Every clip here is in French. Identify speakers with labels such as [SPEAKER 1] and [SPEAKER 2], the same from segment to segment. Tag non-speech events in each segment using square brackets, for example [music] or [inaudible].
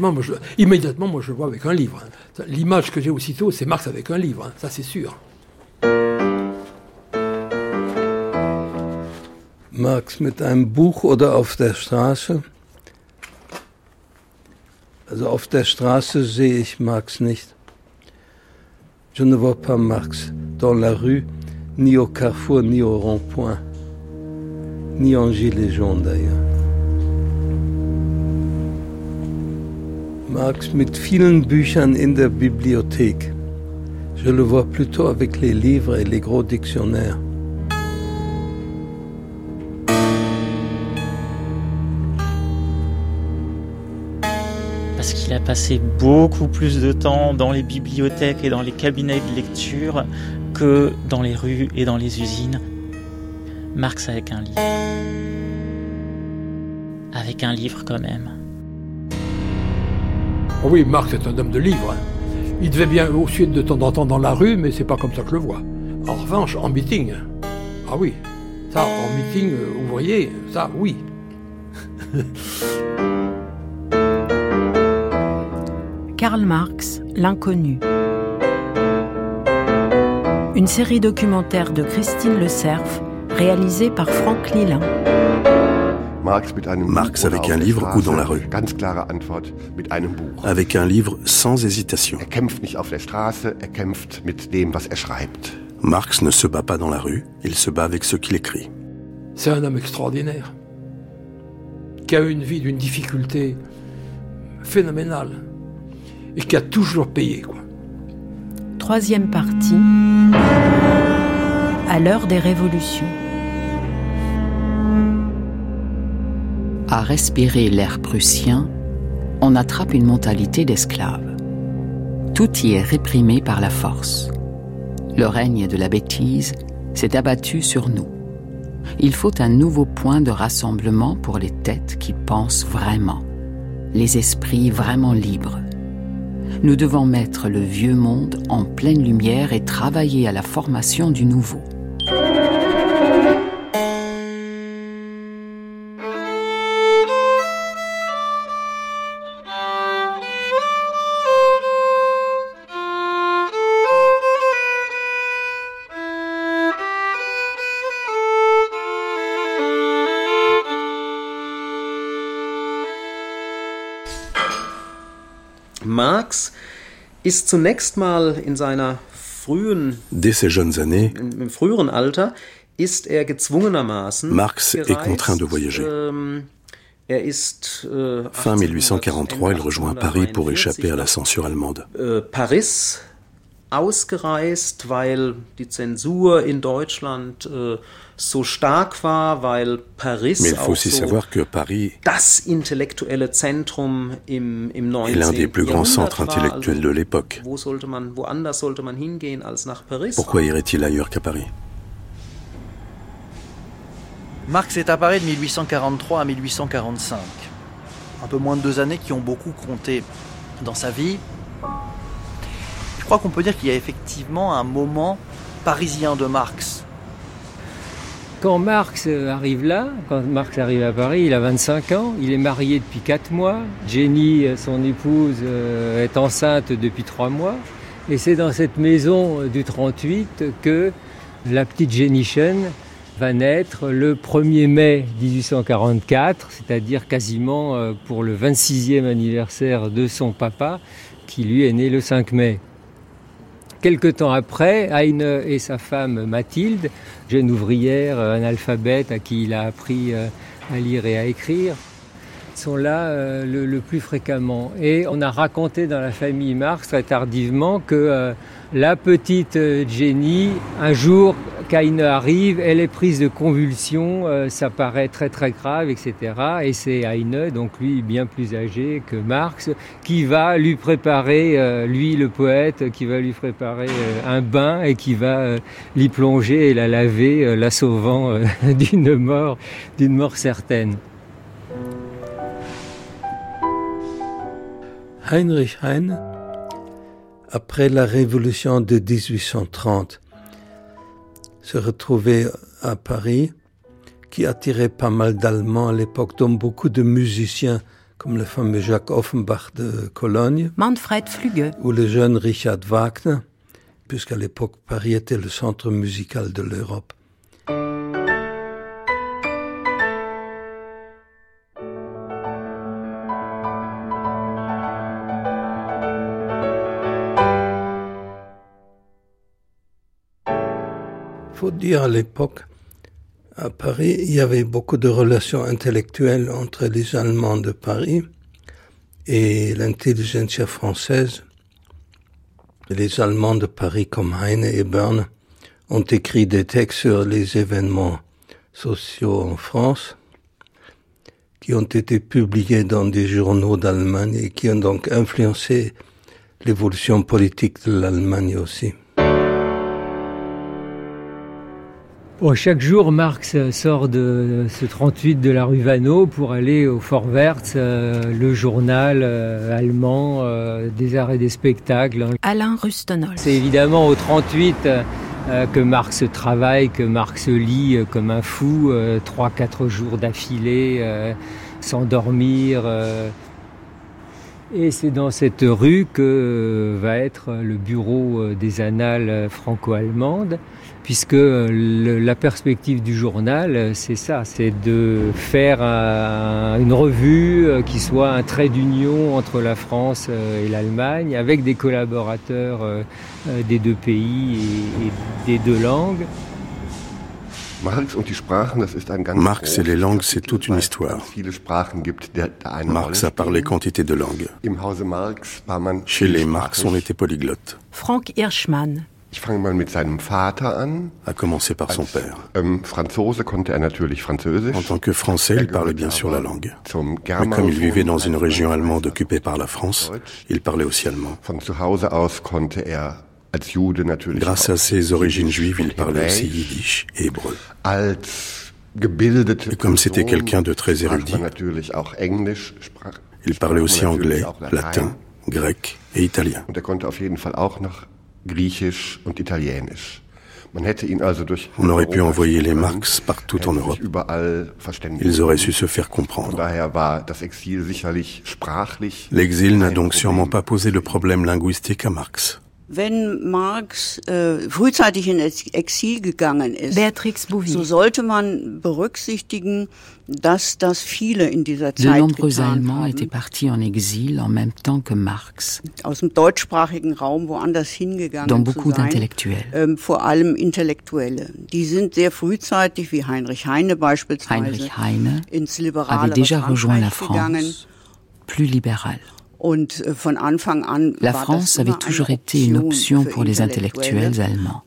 [SPEAKER 1] Franchement, moi, je- immédiatement, moi, je le vois avec un livre. L'image que j'ai aussitôt, c'est Marx avec un livre, hein. ça c'est sûr.
[SPEAKER 2] Marx mit einem Buch oder auf der Straße? Also auf der Straße. Je ne vois pas Marx dans la rue, ni au carrefour, ni au rond-point, ni en gilet jaune d'ailleurs. Marx mit vielen Büchern in der Bibliothek. Je le vois plutôt avec les livres et les gros dictionnaires.
[SPEAKER 3] Parce qu'il a passé beaucoup plus de temps dans les bibliothèques et dans les cabinets de lecture que dans les rues et dans les usines. Marx avec un livre. Avec un livre quand même.
[SPEAKER 1] Oui, Marx est un homme de livre. hein. Il devait bien aussi être de temps en temps dans la rue, mais c'est pas comme ça que je le vois. En revanche, en meeting, ah oui, ça, en meeting euh, ouvrier, ça, oui. [laughs]
[SPEAKER 4] Karl Marx, L'inconnu. Une série documentaire de Christine Le Cerf, réalisée par Franck Lilin.
[SPEAKER 5] Marx,
[SPEAKER 6] avec un livre ou dans la rue. Avec un livre sans hésitation.
[SPEAKER 5] Er er er.
[SPEAKER 6] Marx ne se bat pas dans la rue, il se bat avec ce qu'il écrit.
[SPEAKER 1] C'est un homme extraordinaire, qui a eu une vie d'une difficulté phénoménale, et qui a toujours payé, quoi.
[SPEAKER 4] Troisième partie. À l'heure des révolutions.
[SPEAKER 7] À respirer l'air prussien, on attrape une mentalité d'esclave. Tout y est réprimé par la force. Le règne de la bêtise s'est abattu sur nous. Il faut un nouveau point de rassemblement pour les têtes qui pensent vraiment, les esprits vraiment libres. Nous devons mettre le vieux monde en pleine lumière et travailler à la formation du nouveau.
[SPEAKER 8] Marx ist zunächst mal in seiner frühen,
[SPEAKER 6] Dès ses jeunes années,
[SPEAKER 8] im, früheren Alter, ist er gezwungenermaßen
[SPEAKER 6] Marx est
[SPEAKER 8] gereist,
[SPEAKER 6] contraint de voyager.
[SPEAKER 8] ähm, er ist äh,
[SPEAKER 6] fin 1843, il rejoint Paris pour échapper à la censure allemande.
[SPEAKER 8] äh, Paris ausgereist, weil die Zensur in Deutschland äh, so stark war, weil Paris
[SPEAKER 6] Mais il faut
[SPEAKER 8] auch
[SPEAKER 6] aussi
[SPEAKER 8] so
[SPEAKER 6] savoir que Paris
[SPEAKER 8] das intellektuelle Zentrum im, im 19.
[SPEAKER 6] est l'un des plus grands
[SPEAKER 8] Jahrhundert
[SPEAKER 6] centres
[SPEAKER 8] war.
[SPEAKER 6] intellectuels de l'époque.
[SPEAKER 8] Wo sollte man, woanders sollte man hingehen als nach Paris?
[SPEAKER 6] Pourquoi irait-il ailleurs qu'à Paris?
[SPEAKER 9] Marx est à Paris de 1843 à 1845. Un peu moins de deux années qui ont beaucoup compté dans sa vie. Je crois qu'on peut dire qu'il y a effectivement un moment parisien de Marx.
[SPEAKER 10] Quand Marx arrive là, quand Marx arrive à Paris, il a 25 ans, il est marié depuis 4 mois, Jenny, son épouse, euh, est enceinte depuis 3 mois, et c'est dans cette maison du 38 que la petite Jenny Chen va naître le 1er mai 1844, c'est-à-dire quasiment euh, pour le 26e anniversaire de son papa, qui lui est né le 5 mai. Quelque temps après, Heine et sa femme Mathilde, jeune ouvrière, euh, analphabète à qui il a appris euh, à lire et à écrire, sont là euh, le, plus fréquemment. Et on a raconté dans la famille Marx très tardivement que euh, la petite euh, Jenny, un jour, qu'Heine arrive, elle est prise de convulsions, ça paraît très très grave, etc. Et c'est Heine, donc lui bien plus âgé que Marx, qui va lui préparer, lui le poète, qui va lui préparer un bain et qui va l'y plonger et la laver, la sauvant [laughs] d'une mort, d'une mort certaine.
[SPEAKER 2] Heinrich Heine, après la révolution de 1830, se retrouvait à Paris, qui attirait pas mal d'Allemands à l'époque, dont beaucoup de musiciens comme le fameux Jacques Offenbach de Cologne,
[SPEAKER 4] Manfred Flügge
[SPEAKER 2] ou le jeune Richard Wagner, puisqu'à l'époque Paris était le centre musical de l'Europe. Faut dire à l'époque, à Paris, il y avait beaucoup de relations intellectuelles entre les Allemands de Paris et l'intelligentsia française. Les Allemands de Paris comme Heine et Berne ont écrit des textes sur les événements sociaux en France qui ont été publiés dans des journaux d'Allemagne et qui ont donc influencé l'évolution politique de l'Allemagne aussi.
[SPEAKER 10] Bon, chaque jour, Marx sort de ce 38 de la rue Vanneau pour aller au Fort Wertz, euh, le journal euh, allemand euh, des arts et des spectacles.
[SPEAKER 4] Alain Rustenol.
[SPEAKER 10] C'est évidemment au 38 euh, que Marx travaille, que Marx lit euh, comme un fou, euh, trois, quatre jours d'affilée, euh, sans dormir. euh. Et c'est dans cette rue que euh, va être le bureau euh, des annales euh, franco-allemandes, puisque euh, le- la perspective du journal, euh, c'est ça, c'est de faire un- une revue euh, qui soit un trait d'union entre la France et l'Allemagne, avec des collaborateurs des deux pays et, et des deux langues.
[SPEAKER 5] Marx
[SPEAKER 6] et les langues, c'est toute une histoire. Marx a parlé quantité de langues. Chez les Marx, on était polyglotte,
[SPEAKER 4] Frank Hirschmann.
[SPEAKER 5] Ich fange mal mit seinem Vater an.
[SPEAKER 6] à commencer par son père.
[SPEAKER 5] Ähm, Franzose konnte er natürlich Französisch.
[SPEAKER 6] En tant que Français, il parlait bien sûr la langue. Mais comme il vivait dans une région allemande occupée par la France, il parlait aussi allemand.
[SPEAKER 5] Von zu Hause aus konnte er als Jude natürlich
[SPEAKER 6] Grâce à ses origines juives, il parlait aussi yiddish et hébreu.
[SPEAKER 5] Als gebildete
[SPEAKER 6] Et comme c'était quelqu'un de très érudit, Il parlait aussi anglais, latin, grec et italien.
[SPEAKER 5] Und er konnte auf jeden Fall auch noch Griechisch und Italienisch. Man hätte ihn also durch
[SPEAKER 6] On aurait pu
[SPEAKER 5] Europa
[SPEAKER 6] envoyer les Marx partout en Europe. Ils auraient su se faire comprendre. L'exil n'a donc sûrement pas posé le problème linguistique à Marx.
[SPEAKER 11] Wenn Marx äh, frühzeitig in Ex- Exil gegangen ist,
[SPEAKER 4] Béatrix Bouvy.
[SPEAKER 11] so sollte man berücksichtigen, dass das viele in dieser
[SPEAKER 7] De
[SPEAKER 11] Zeit
[SPEAKER 7] nombreux
[SPEAKER 11] getan
[SPEAKER 7] Allemands étaient
[SPEAKER 11] haben,
[SPEAKER 7] partis en exil en même temps que Marx,
[SPEAKER 11] aus dem deutschsprachigen Raum woanders hingegangen zu
[SPEAKER 7] beaucoup d'intellectuels.
[SPEAKER 11] Ähm, vor allem Intellektuelle. Die sind sehr frühzeitig, wie Heinrich Heine beispielsweise,
[SPEAKER 7] Heinrich Heine
[SPEAKER 11] ins
[SPEAKER 7] avait
[SPEAKER 11] liberale
[SPEAKER 7] déjà rejoint la
[SPEAKER 11] Frankreich gegangen.
[SPEAKER 7] Plus libérale.
[SPEAKER 11] Äh,
[SPEAKER 7] La France avait toujours été une option pour les intellectuels allemands.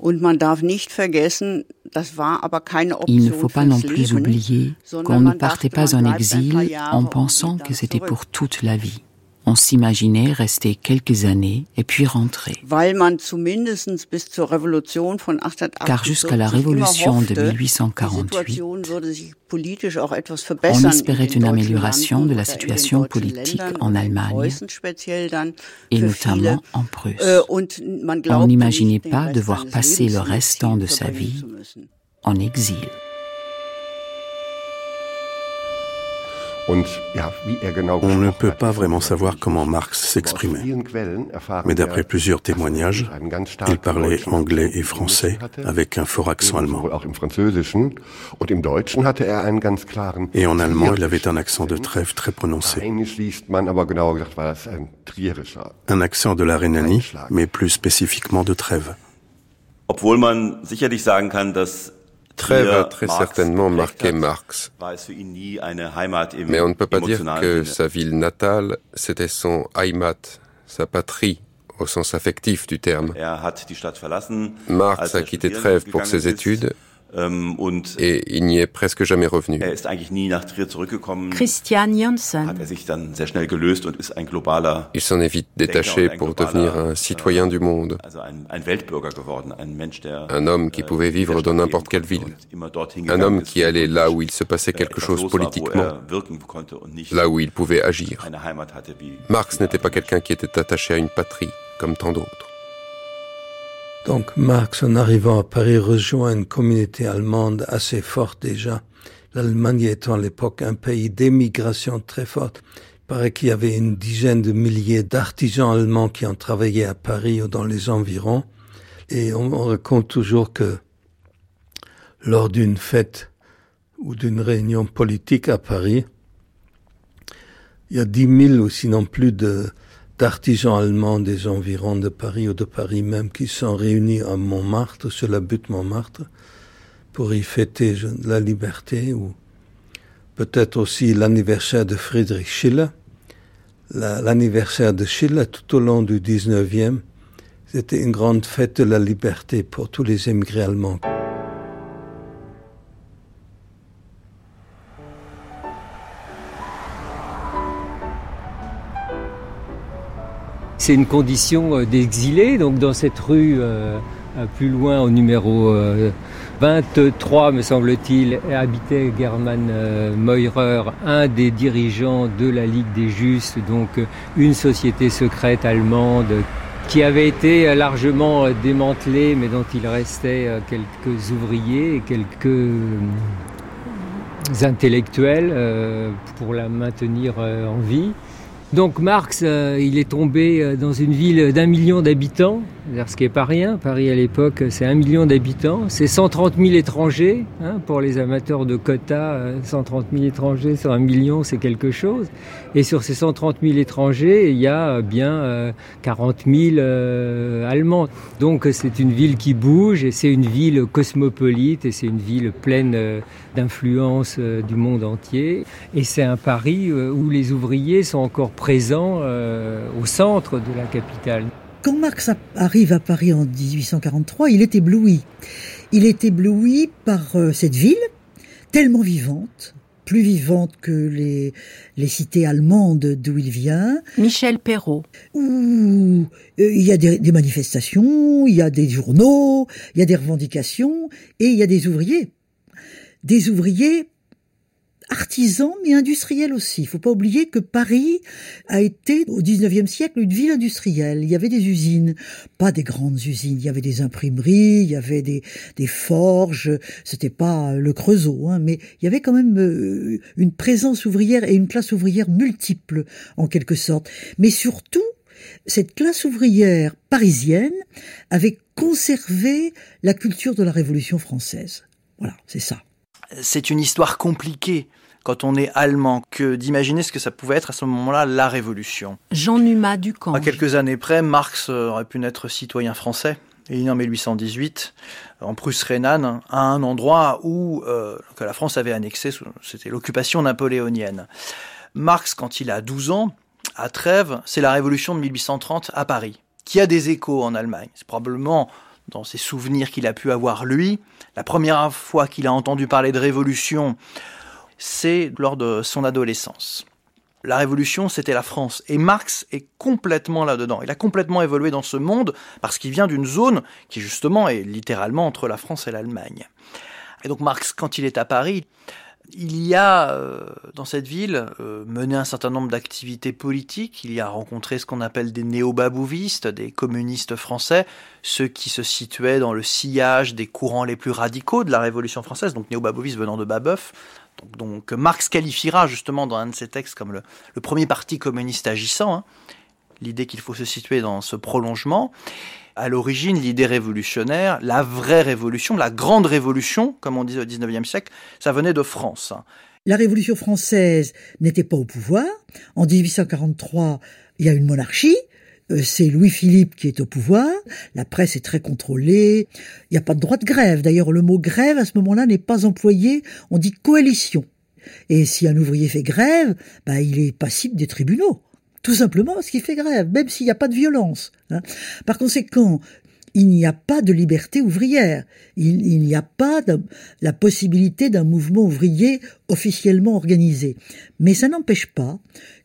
[SPEAKER 7] Il ne faut pas non plus oublier qu'on ne partait pas en exil en pensant que c'était pour toute la vie. On s'imaginait rester quelques années et puis rentrer.
[SPEAKER 11] Weil man zumindest bis zur Revolution von 1848
[SPEAKER 7] Car jusqu'à la révolution de
[SPEAKER 11] hoffte, die
[SPEAKER 7] 1848,
[SPEAKER 11] Situation würde sich politisch auch etwas
[SPEAKER 7] On espérait une amélioration de la situation politique en Allemagne et notamment en Prusse.
[SPEAKER 11] Äh,
[SPEAKER 7] On n'imaginait pas devoir passer le restant de sa vie en exil.
[SPEAKER 6] On ne peut pas vraiment savoir comment Marx s'exprimait. Mais d'après plusieurs
[SPEAKER 5] er
[SPEAKER 6] témoignages, il parlait anglais et français avec un fort accent allemand.
[SPEAKER 5] Er
[SPEAKER 6] Et en allemand, il avait un accent de trêve très prononcé. Un accent de la Rhénanie, mais plus spécifiquement de Trèves.
[SPEAKER 12] Obwohl man sicherlich sagen kann, dass Trier
[SPEAKER 13] a très certainement marqué Marx. Mais on ne peut pas dire que sa ville natale, c'était son Heimat, sa patrie, au sens affectif du terme.
[SPEAKER 12] Er.
[SPEAKER 13] Marx a
[SPEAKER 12] er
[SPEAKER 13] quitté Trèves pour ses études et il n'y est presque jamais revenu.
[SPEAKER 12] er.
[SPEAKER 4] Christian Janssen.
[SPEAKER 12] Er
[SPEAKER 13] Il s'en est vite détaché pour devenir un citoyen du monde, un homme qui pouvait vivre dans n'importe quelle ville, un homme qui allait là où il se passait
[SPEAKER 12] äh,
[SPEAKER 13] quelque chose politiquement,
[SPEAKER 12] er nicht
[SPEAKER 13] là où il pouvait agir. Marx n'était pas quelqu'un qui était attaché à une patrie, comme tant d'autres.
[SPEAKER 2] Donc Marx, en arrivant à Paris, rejoint une communauté allemande assez forte déjà. L'Allemagne étant à l'époque un pays d'émigration très forte. Il paraît qu'il y avait une dizaine de milliers d'artisans allemands qui ont travaillé à Paris ou dans les environs. Et on, raconte toujours que lors d'une fête ou d'une réunion politique à Paris, il y a dix mille ou sinon plus de d'artisans allemands des environs de Paris ou de Paris même qui sont réunis à Montmartre, sur la butte Montmartre, pour y fêter la liberté ou peut-être aussi l'anniversaire de Friedrich Schiller. L'anniversaire de Schiller tout au long du 19e, c'était une grande fête de la liberté pour tous les émigrés allemands.
[SPEAKER 10] C'est une condition euh, d'exilé, donc dans cette rue euh, plus loin au numéro 23, me semble-t-il, habitait German euh, Meurer, un des dirigeants de la Ligue des Justes, donc euh, une société secrète allemande qui avait été largement euh, démantelée, mais dont il restait quelques ouvriers et quelques intellectuels pour la maintenir en vie. Donc Marx, euh, il est tombé euh, dans une ville d'un million d'habitants, ce qui n'est pas rien. Paris à l'époque, c'est un million d'habitants. C'est 130 000 étrangers. Hein, pour les amateurs de quotas, 130 euh, 000 étrangers sur un million, c'est quelque chose. Et sur ces 130 000 étrangers, il y a bien 40 000 Allemands. Donc c'est une ville qui bouge et c'est une ville cosmopolite et c'est une ville pleine d'influence du monde entier. Et c'est un Paris où les ouvriers sont encore présent euh, au centre de la capitale.
[SPEAKER 14] Quand Marx arrive à Paris en 1843, il est ébloui. Il est ébloui par euh, cette ville, tellement vivante, plus vivante que les, les cités allemandes d'où il vient.
[SPEAKER 4] Michel Perrault.
[SPEAKER 14] Où euh, il y a des, des, manifestations, il y a des journaux, il y a des revendications, et il y a des ouvriers. Des ouvriers artisan mais industriel aussi. Il faut pas oublier que Paris a été au 19e siècle une ville industrielle. Il y avait des usines, pas des grandes usines, il y avait des imprimeries, il y avait des, des forges, c'était pas le Creusot, hein, mais il y avait quand même euh, une présence ouvrière et une classe ouvrière multiple en quelque sorte. Mais surtout, cette classe ouvrière parisienne avait conservé la culture de la Révolution française. Voilà, c'est ça
[SPEAKER 9] c'est une histoire compliquée quand on est allemand que d'imaginer ce que ça pouvait être à ce moment-là la révolution.
[SPEAKER 4] Jean Numa Ducamp.
[SPEAKER 9] À quelques années près, Marx aurait pu naître citoyen français. Il est en 1818 en Prusse rhénane, à un endroit où euh, que la France avait annexé, c'était l'occupation napoléonienne. Marx, quand il a 12 ans, à Trèves, c'est la révolution de 1830 à Paris, qui a des échos en Allemagne. C'est probablement dans ses souvenirs qu'il a pu avoir lui, la première fois qu'il a entendu parler de révolution, c'est lors de son adolescence. La révolution, c'était la France. Et Marx est complètement là-dedans. Il a complètement évolué dans ce monde parce qu'il vient d'une zone qui, justement, est littéralement entre la France et l'Allemagne. Et donc Marx, quand il est à Paris, il y a euh, dans cette ville euh, mené un certain nombre d'activités politiques. Il y a rencontré ce qu'on appelle des néo-babouvistes, des communistes français, ceux qui se situaient dans le sillage des courants les plus radicaux de la Révolution française, donc néo-babouvistes venant de Babeuf. Donc, Marx qualifiera justement dans un de ses textes comme le, premier parti communiste agissant, hein. l'idée qu'il faut se situer dans ce prolongement à l'origine, l'idée révolutionnaire, la vraie révolution, la grande révolution, comme on disait au XIXe siècle, ça venait de France.
[SPEAKER 14] La Révolution française n'était pas au pouvoir. En 1843, il y a une monarchie. Euh, c'est Louis-Philippe qui est au pouvoir. La presse est très contrôlée. Il n'y a pas de droit de grève. D'ailleurs, le mot grève à ce moment-là n'est pas employé. On dit coalition. Et si un ouvrier fait grève, bah, il est passible des tribunaux. Tout simplement parce qu'il fait grève, même s'il n'y a pas de violence. Hein. Par conséquent, il n'y a pas de liberté ouvrière. Il, n'y a pas la possibilité d'un mouvement ouvrier officiellement organisé. Mais ça n'empêche pas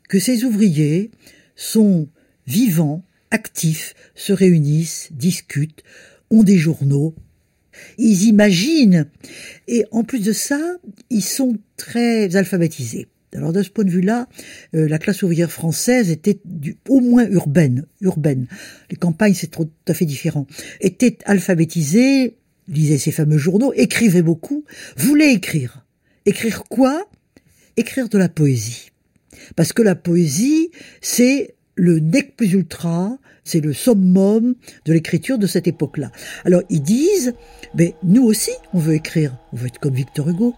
[SPEAKER 14] que ces ouvriers sont vivants, actifs, se réunissent, discutent, ont des journaux, ils imaginent, et en plus de ça, ils sont très alphabétisés. Alors de ce point de vue-là, euh, la classe ouvrière française était du, au moins urbaine, urbaine. Les campagnes, c'est tout à fait différent. Était alphabétisée, lisait ces fameux journaux, écrivait beaucoup, voulait écrire. Écrire quoi? Écrire de la poésie. Parce que la poésie, c'est le nec plus ultra, c'est le summum de l'écriture de cette époque-là. Alors ils disent, mais nous aussi, on veut écrire, on veut être comme Victor Hugo.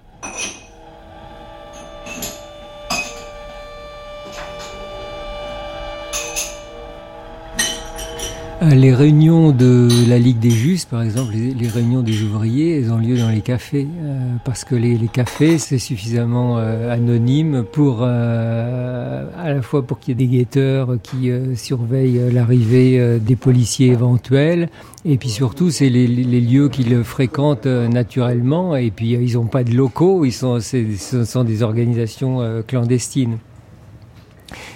[SPEAKER 10] Les réunions de la Ligue des Justes, par exemple, les, réunions des ouvriers, elles ont lieu dans les cafés, euh, parce que les, cafés, c'est suffisamment euh, anonyme pour, à la fois pour qu'il y ait des guetteurs qui surveillent l'arrivée des policiers éventuels, et puis surtout, c'est les, lieux qu'ils fréquentent naturellement, et puis ils n'ont pas de locaux, ils sont, ce sont des organisations clandestines.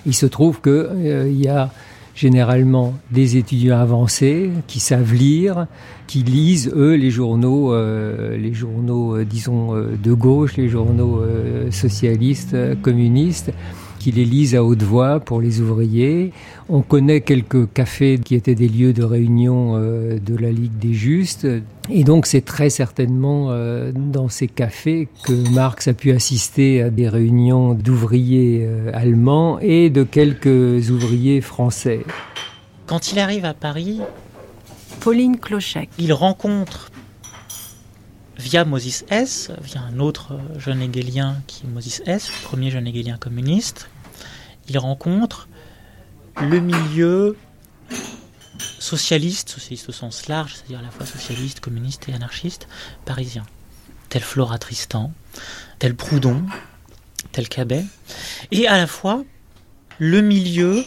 [SPEAKER 10] Il se trouve qu'il y a généralement des étudiants avancés qui savent lire, qui lisent eux les journaux, euh, les journaux euh, disons euh, de gauche, les journaux socialistes, communistes, qui les lisent à haute voix pour les ouvriers. On connaît quelques cafés qui étaient des lieux de réunion euh, de la Ligue des Justes. Et donc c'est très certainement euh, dans ces cafés que Marx a pu assister à des réunions d'ouvriers euh, allemands et de quelques ouvriers français.
[SPEAKER 3] Quand il arrive à Paris,
[SPEAKER 4] Pauline Clochec.
[SPEAKER 3] Il rencontre via Moses S, via un autre jeune hegelien qui est Moses S, le premier jeune hegelien communiste, il rencontre le milieu socialiste, socialiste au sens large, c'est-à-dire à la fois socialiste, communiste et anarchiste, parisien, tel Flora Tristan, tel Proudhon, tel Cabet, et à la fois le milieu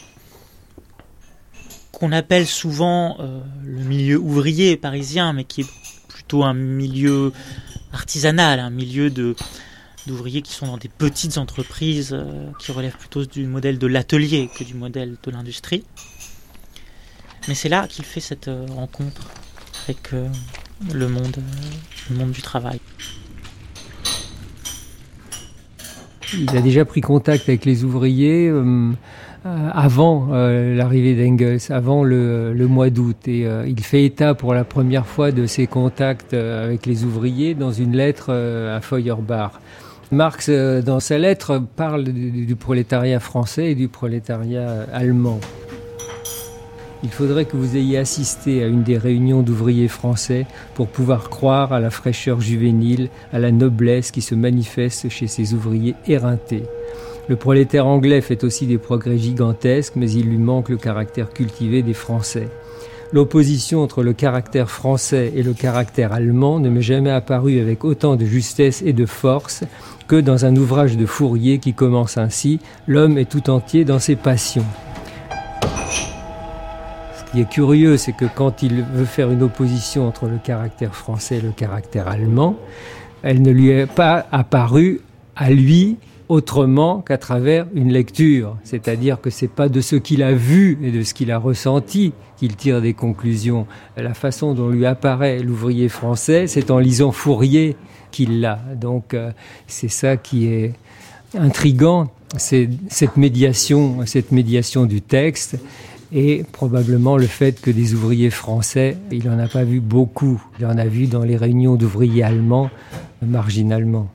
[SPEAKER 3] qu'on appelle souvent euh, le milieu ouvrier parisien, mais qui est plutôt un milieu artisanal, un milieu de, d'ouvriers qui sont dans des petites entreprises euh, qui relèvent plutôt du modèle de l'atelier que du modèle de l'industrie. Mais c'est là qu'il fait cette euh, rencontre avec euh, le, monde, du travail.
[SPEAKER 10] Il a déjà pris contact avec les ouvriers avant l'arrivée d'Engels, avant le, le mois d'août. Et il fait état pour la première fois de ses contacts avec les ouvriers dans une lettre à Feuerbach. Marx, euh, dans sa lettre, parle du, prolétariat français et du prolétariat allemand. Il faudrait que vous ayez assisté à une des réunions d'ouvriers français pour pouvoir croire à la fraîcheur juvénile, à la noblesse qui se manifeste chez ces ouvriers éreintés. Le prolétaire anglais fait aussi des progrès gigantesques, mais il lui manque le caractère cultivé des Français. L'opposition entre le caractère français et le caractère allemand ne m'est jamais apparue avec autant de justesse et de force que dans un ouvrage de Fourier qui commence ainsi L'homme est tout entier dans ses passions. Ce qui est curieux, c'est que quand il veut faire une opposition entre le caractère français et le caractère allemand, elle ne lui est pas apparue à lui autrement qu'à travers une lecture. C'est-à-dire que c'est pas de ce qu'il a vu et de ce qu'il a ressenti qu'il tire des conclusions. La façon dont lui apparaît l'ouvrier français, c'est en lisant Fourier qu'il l'a. Donc euh, c'est ça qui est intrigant, c'est cette médiation, cette médiation du texte et probablement le fait que des ouvriers français, il n'en a pas vu beaucoup. Il en a vu dans les réunions d'ouvriers allemands marginalement.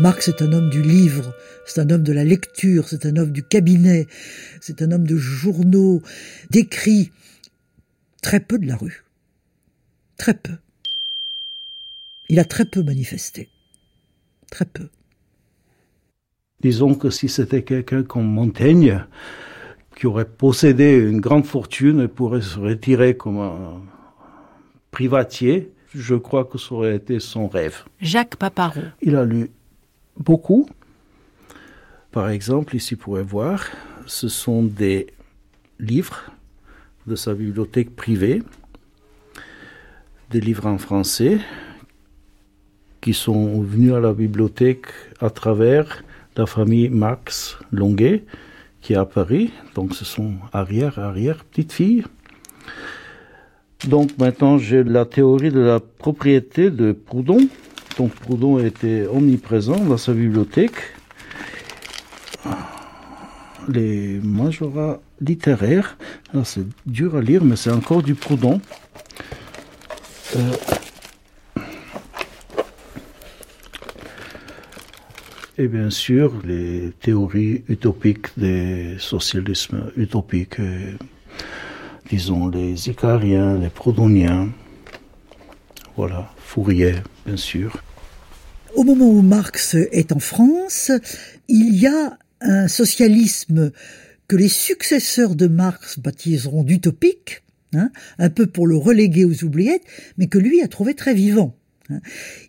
[SPEAKER 14] Marx est un homme du livre, c'est un homme de la lecture, c'est un homme du cabinet, c'est un homme de journaux, d'écrits, très peu de la rue. Très peu. Il a très peu manifesté. Très peu.
[SPEAKER 2] Disons que si c'était quelqu'un comme Montaigne, qui aurait possédé une grande fortune et pourrait se retirer comme un privatier, je crois que ça aurait été son rêve.
[SPEAKER 4] Jacques Paparot.
[SPEAKER 2] Il a lu beaucoup. Par exemple, ici, vous pouvez voir, ce sont des livres de sa bibliothèque privée, des livres en français qui sont venus à la bibliothèque à travers la famille Max Longuet, qui est à Paris. Donc, ce sont arrière, arrière, petites filles. Donc, maintenant, j'ai la théorie de la propriété de Proudhon. Donc Proudhon était omniprésent dans sa bibliothèque. Les majorats
[SPEAKER 15] littéraire. C'est dur à lire, mais c'est encore du Proudhon. Euh, et bien sûr, les théories utopiques des socialismes utopiques, disons les Icariens, les Proudhoniens, voilà, Fourier, bien sûr.
[SPEAKER 14] Au moment où Marx est en France, il y a un socialisme que les successeurs de Marx baptiseront d'utopique, hein, un peu pour le reléguer aux oubliettes, mais que lui a trouvé très vivant. Hein.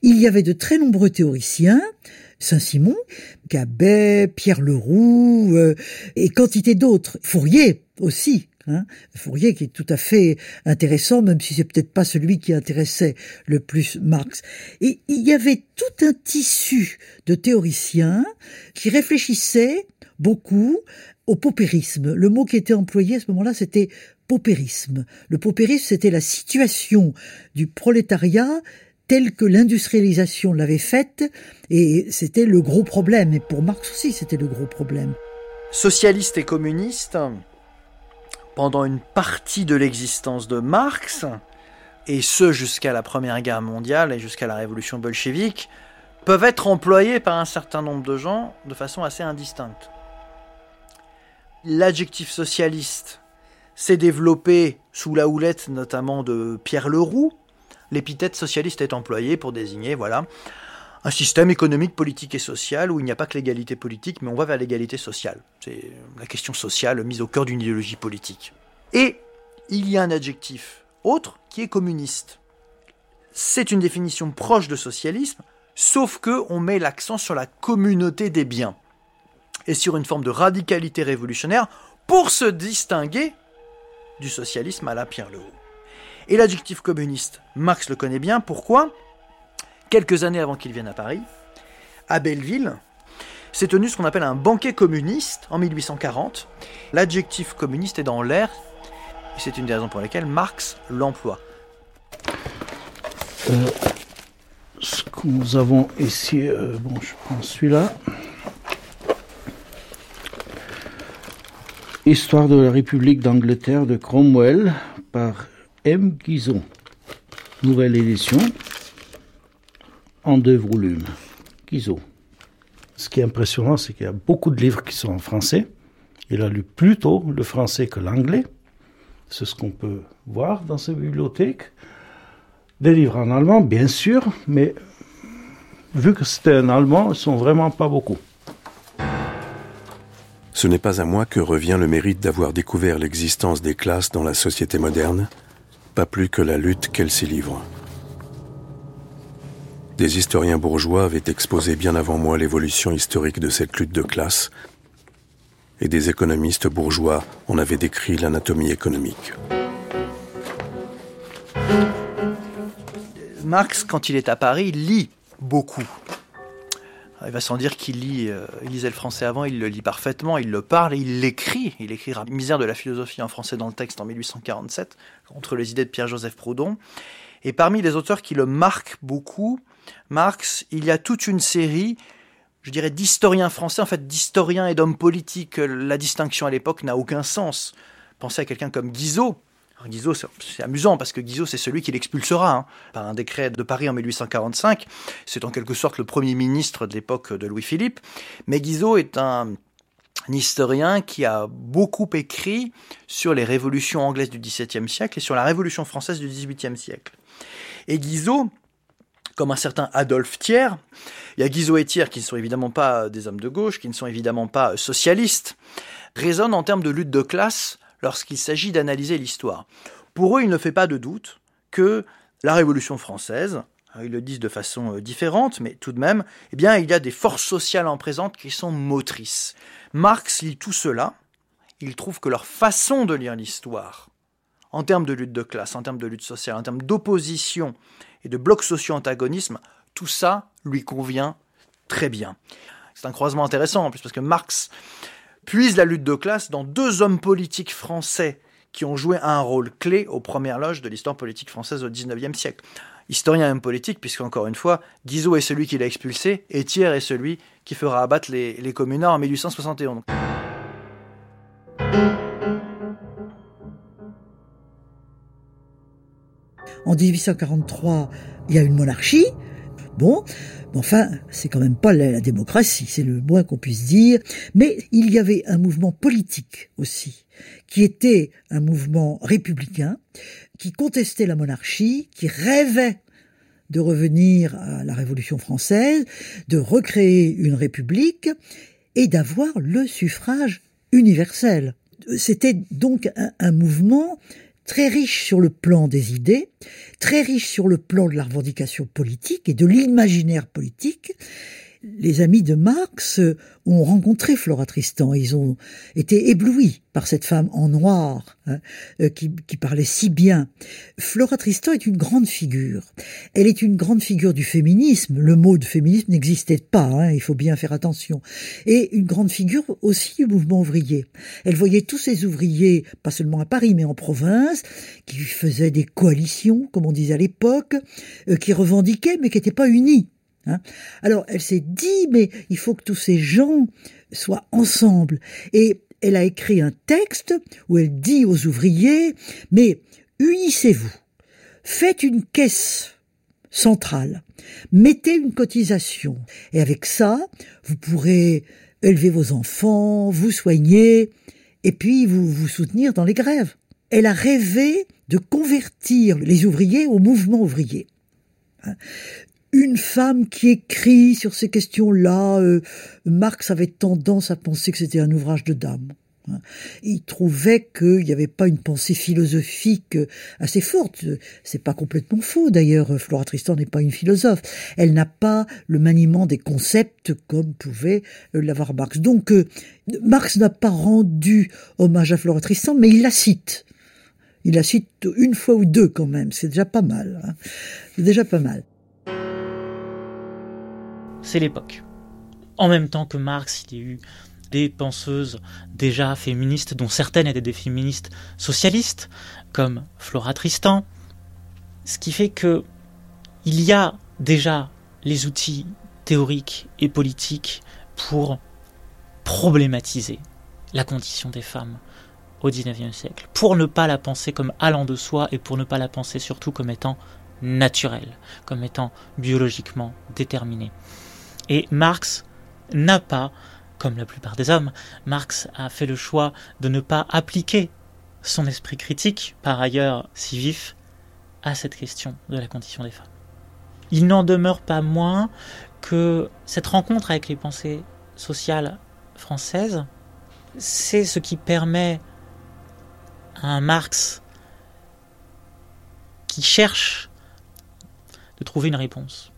[SPEAKER 14] Il y avait de très nombreux théoriciens, Saint-Simon, Gabet, Pierre Leroux, euh, et quantité d'autres, Fourier aussi, Hein Fourier qui est tout à fait intéressant, même si c'est peut-être pas celui qui intéressait le plus Marx. Et il y avait tout un tissu de théoriciens qui réfléchissaient beaucoup au paupérisme. Le mot qui était employé à ce moment-là, c'était paupérisme. Le paupérisme, c'était la situation du prolétariat telle que l'industrialisation l'avait faite, et c'était le gros problème. Et pour Marx aussi, c'était le gros problème.
[SPEAKER 9] Socialiste et communiste, pendant une partie de l'existence de Marx, et ce jusqu'à la Première Guerre mondiale et jusqu'à la Révolution bolchevique, peuvent être employés par un certain nombre de gens de façon assez indistincte. L'adjectif socialiste s'est développé sous la houlette notamment de Pierre Leroux. L'épithète socialiste est employée pour désigner voilà, un système économique, politique et social où il n'y a pas que l'égalité politique, mais on va vers l'égalité sociale. C'est la question sociale mise au cœur d'une idéologie politique. Et il y a un adjectif autre qui est communiste. C'est une définition proche de socialisme, sauf que on met l'accent sur la communauté des biens et sur une forme de radicalité révolutionnaire pour se distinguer du socialisme à la Pierre Leroux. Et l'adjectif communiste, Marx le connaît bien, pourquoi? Quelques années avant qu'il vienne à Paris, à Belleville, s'est tenu ce qu'on appelle un banquet communiste en 1840. L'adjectif communiste est dans l'air, et c'est une des raisons pour lesquelles Marx l'emploie.
[SPEAKER 15] Euh, ce que nous avons ici, euh, bon, je prends celui-là. Histoire de la République d'Angleterre de Cromwell par M. Guizon. Nouvelle édition en deux volumes. Guizot. Ce qui est impressionnant, c'est qu'il y a beaucoup de livres qui sont en français. Il a lu plutôt le français que l'anglais. C'est ce qu'on peut voir dans sa bibliothèque. Des livres en allemand, bien sûr, mais vu que c'était un allemand, ils ne sont vraiment pas beaucoup.
[SPEAKER 6] Ce n'est pas à moi que revient le mérite d'avoir découvert l'existence des classes dans la société moderne, pas plus que la lutte qu'elle s'y livre. Des historiens bourgeois avaient exposé bien avant moi l'évolution historique de cette lutte de classe, et des économistes bourgeois en avaient décrit l'anatomie économique.
[SPEAKER 9] Marx, quand il est à Paris, lit beaucoup. Il va sans dire qu'il lit, euh, il lisait le français avant, il le lit parfaitement, il le parle il l'écrit. Il écrira Misère de la philosophie en français dans le texte en 1847, contre les idées de Pierre-Joseph Proudhon. Et parmi les auteurs qui le marquent beaucoup, Marx, il y a toute une série, je dirais, d'historiens français, en fait d'historiens et d'hommes politiques. La distinction à l'époque n'a aucun sens. Pensez à quelqu'un comme Guizot. Guizot, c'est amusant parce que Guizot, c'est celui qui l'expulsera hein, par un décret de Paris en 1845. C'est en quelque sorte le premier ministre de l'époque de Louis-Philippe. Mais Guizot est un, un historien qui a beaucoup écrit sur les révolutions anglaises du XVIIe siècle et sur la révolution française du XVIIIe siècle. Et Guizot, comme un certain Adolphe Thiers. Il y a Guizot et Thiers qui ne sont évidemment pas des hommes de gauche, qui ne sont évidemment pas socialistes, raisonnent en termes de lutte de classe lorsqu'il s'agit d'analyser l'histoire. Pour eux, il ne fait pas de doute que la Révolution française, hein, ils le disent de façon euh, différente, mais tout de même, eh bien, il y a des forces sociales en présence qui sont motrices. Marx lit tout cela, il trouve que leur façon de lire l'histoire, en termes de lutte de classe, en termes de lutte sociale, en termes d'opposition et de blocs socio-antagonisme, tout ça lui convient très bien. C'est un croisement intéressant en plus parce que Marx puise la lutte de classe dans deux hommes politiques français qui ont joué un rôle clé aux premières loges de l'histoire politique française au XIXe siècle. Historien et homme politique, puisque encore une fois, Guizot est celui qui l'a expulsé et Thiers est celui qui fera abattre les, les communards en 1871.
[SPEAKER 14] En 1843, il y a une monarchie. Bon, enfin, c'est quand même pas la, démocratie, c'est le moins qu'on puisse dire. Mais il y avait un mouvement politique aussi, qui était un mouvement républicain, qui contestait la monarchie, qui rêvait de revenir à la Révolution française, de recréer une république et d'avoir le suffrage universel. C'était donc un, un, mouvement très riche sur le plan des idées, très riche sur le plan de la revendication politique et de l'imaginaire politique. Les amis de Marx ont rencontré Flora Tristan. Ils ont été éblouis par cette femme en noir hein, euh, qui, qui, parlait si bien. Flora Tristan est une grande figure. Elle est une grande figure du féminisme. Le mot de féminisme n'existait pas, hein, il faut bien faire attention. Et une grande figure aussi du mouvement ouvrier. Elle voyait tous ces ouvriers, pas seulement à Paris, mais en province, qui faisaient des coalitions, comme on disait à l'époque, euh, qui revendiquaient, mais qui n'étaient pas unis. Hein. Alors elle s'est dit, mais il faut que tous ces gens soient ensemble. Et elle a écrit un texte où elle dit aux ouvriers, mais unissez-vous, faites une caisse centrale, mettez une cotisation, et avec ça, vous pourrez élever vos enfants, vous soigner, et puis vous vous soutenir dans les grèves. Elle a rêvé de convertir les ouvriers au mouvement ouvrier une femme qui écrit sur ces questions-là. Euh, Marx avait tendance à penser que c'était un ouvrage de dame. Il trouvait qu'il n'y avait pas une pensée philosophique assez forte. C'est pas complètement faux d'ailleurs. Flora Tristan n'est pas une philosophe. Elle n'a pas le maniement des concepts comme pouvait l'avoir Marx. Donc euh, Marx n'a pas rendu hommage à Flora Tristan, mais il la cite. Il la cite une fois ou deux quand même. C'est déjà pas mal. Hein. C'est déjà pas mal
[SPEAKER 3] c'est l'époque. En même temps que Marx, il y a eu des penseuses déjà féministes, dont certaines étaient des féministes socialistes, comme Flora Tristan. Ce qui fait que il y a déjà les outils théoriques et politiques pour problématiser la condition des femmes au XIXe siècle, pour ne pas la penser comme allant de soi et pour ne pas la penser surtout comme étant naturelle, comme étant biologiquement déterminée. Et Marx n'a pas, comme la plupart des hommes, Marx a fait le choix de ne pas appliquer son esprit critique, par ailleurs si vif, à cette question de la condition des femmes. Il n'en demeure pas moins que cette rencontre avec les pensées sociales françaises, c'est ce qui permet à un Marx qui cherche de trouver une réponse.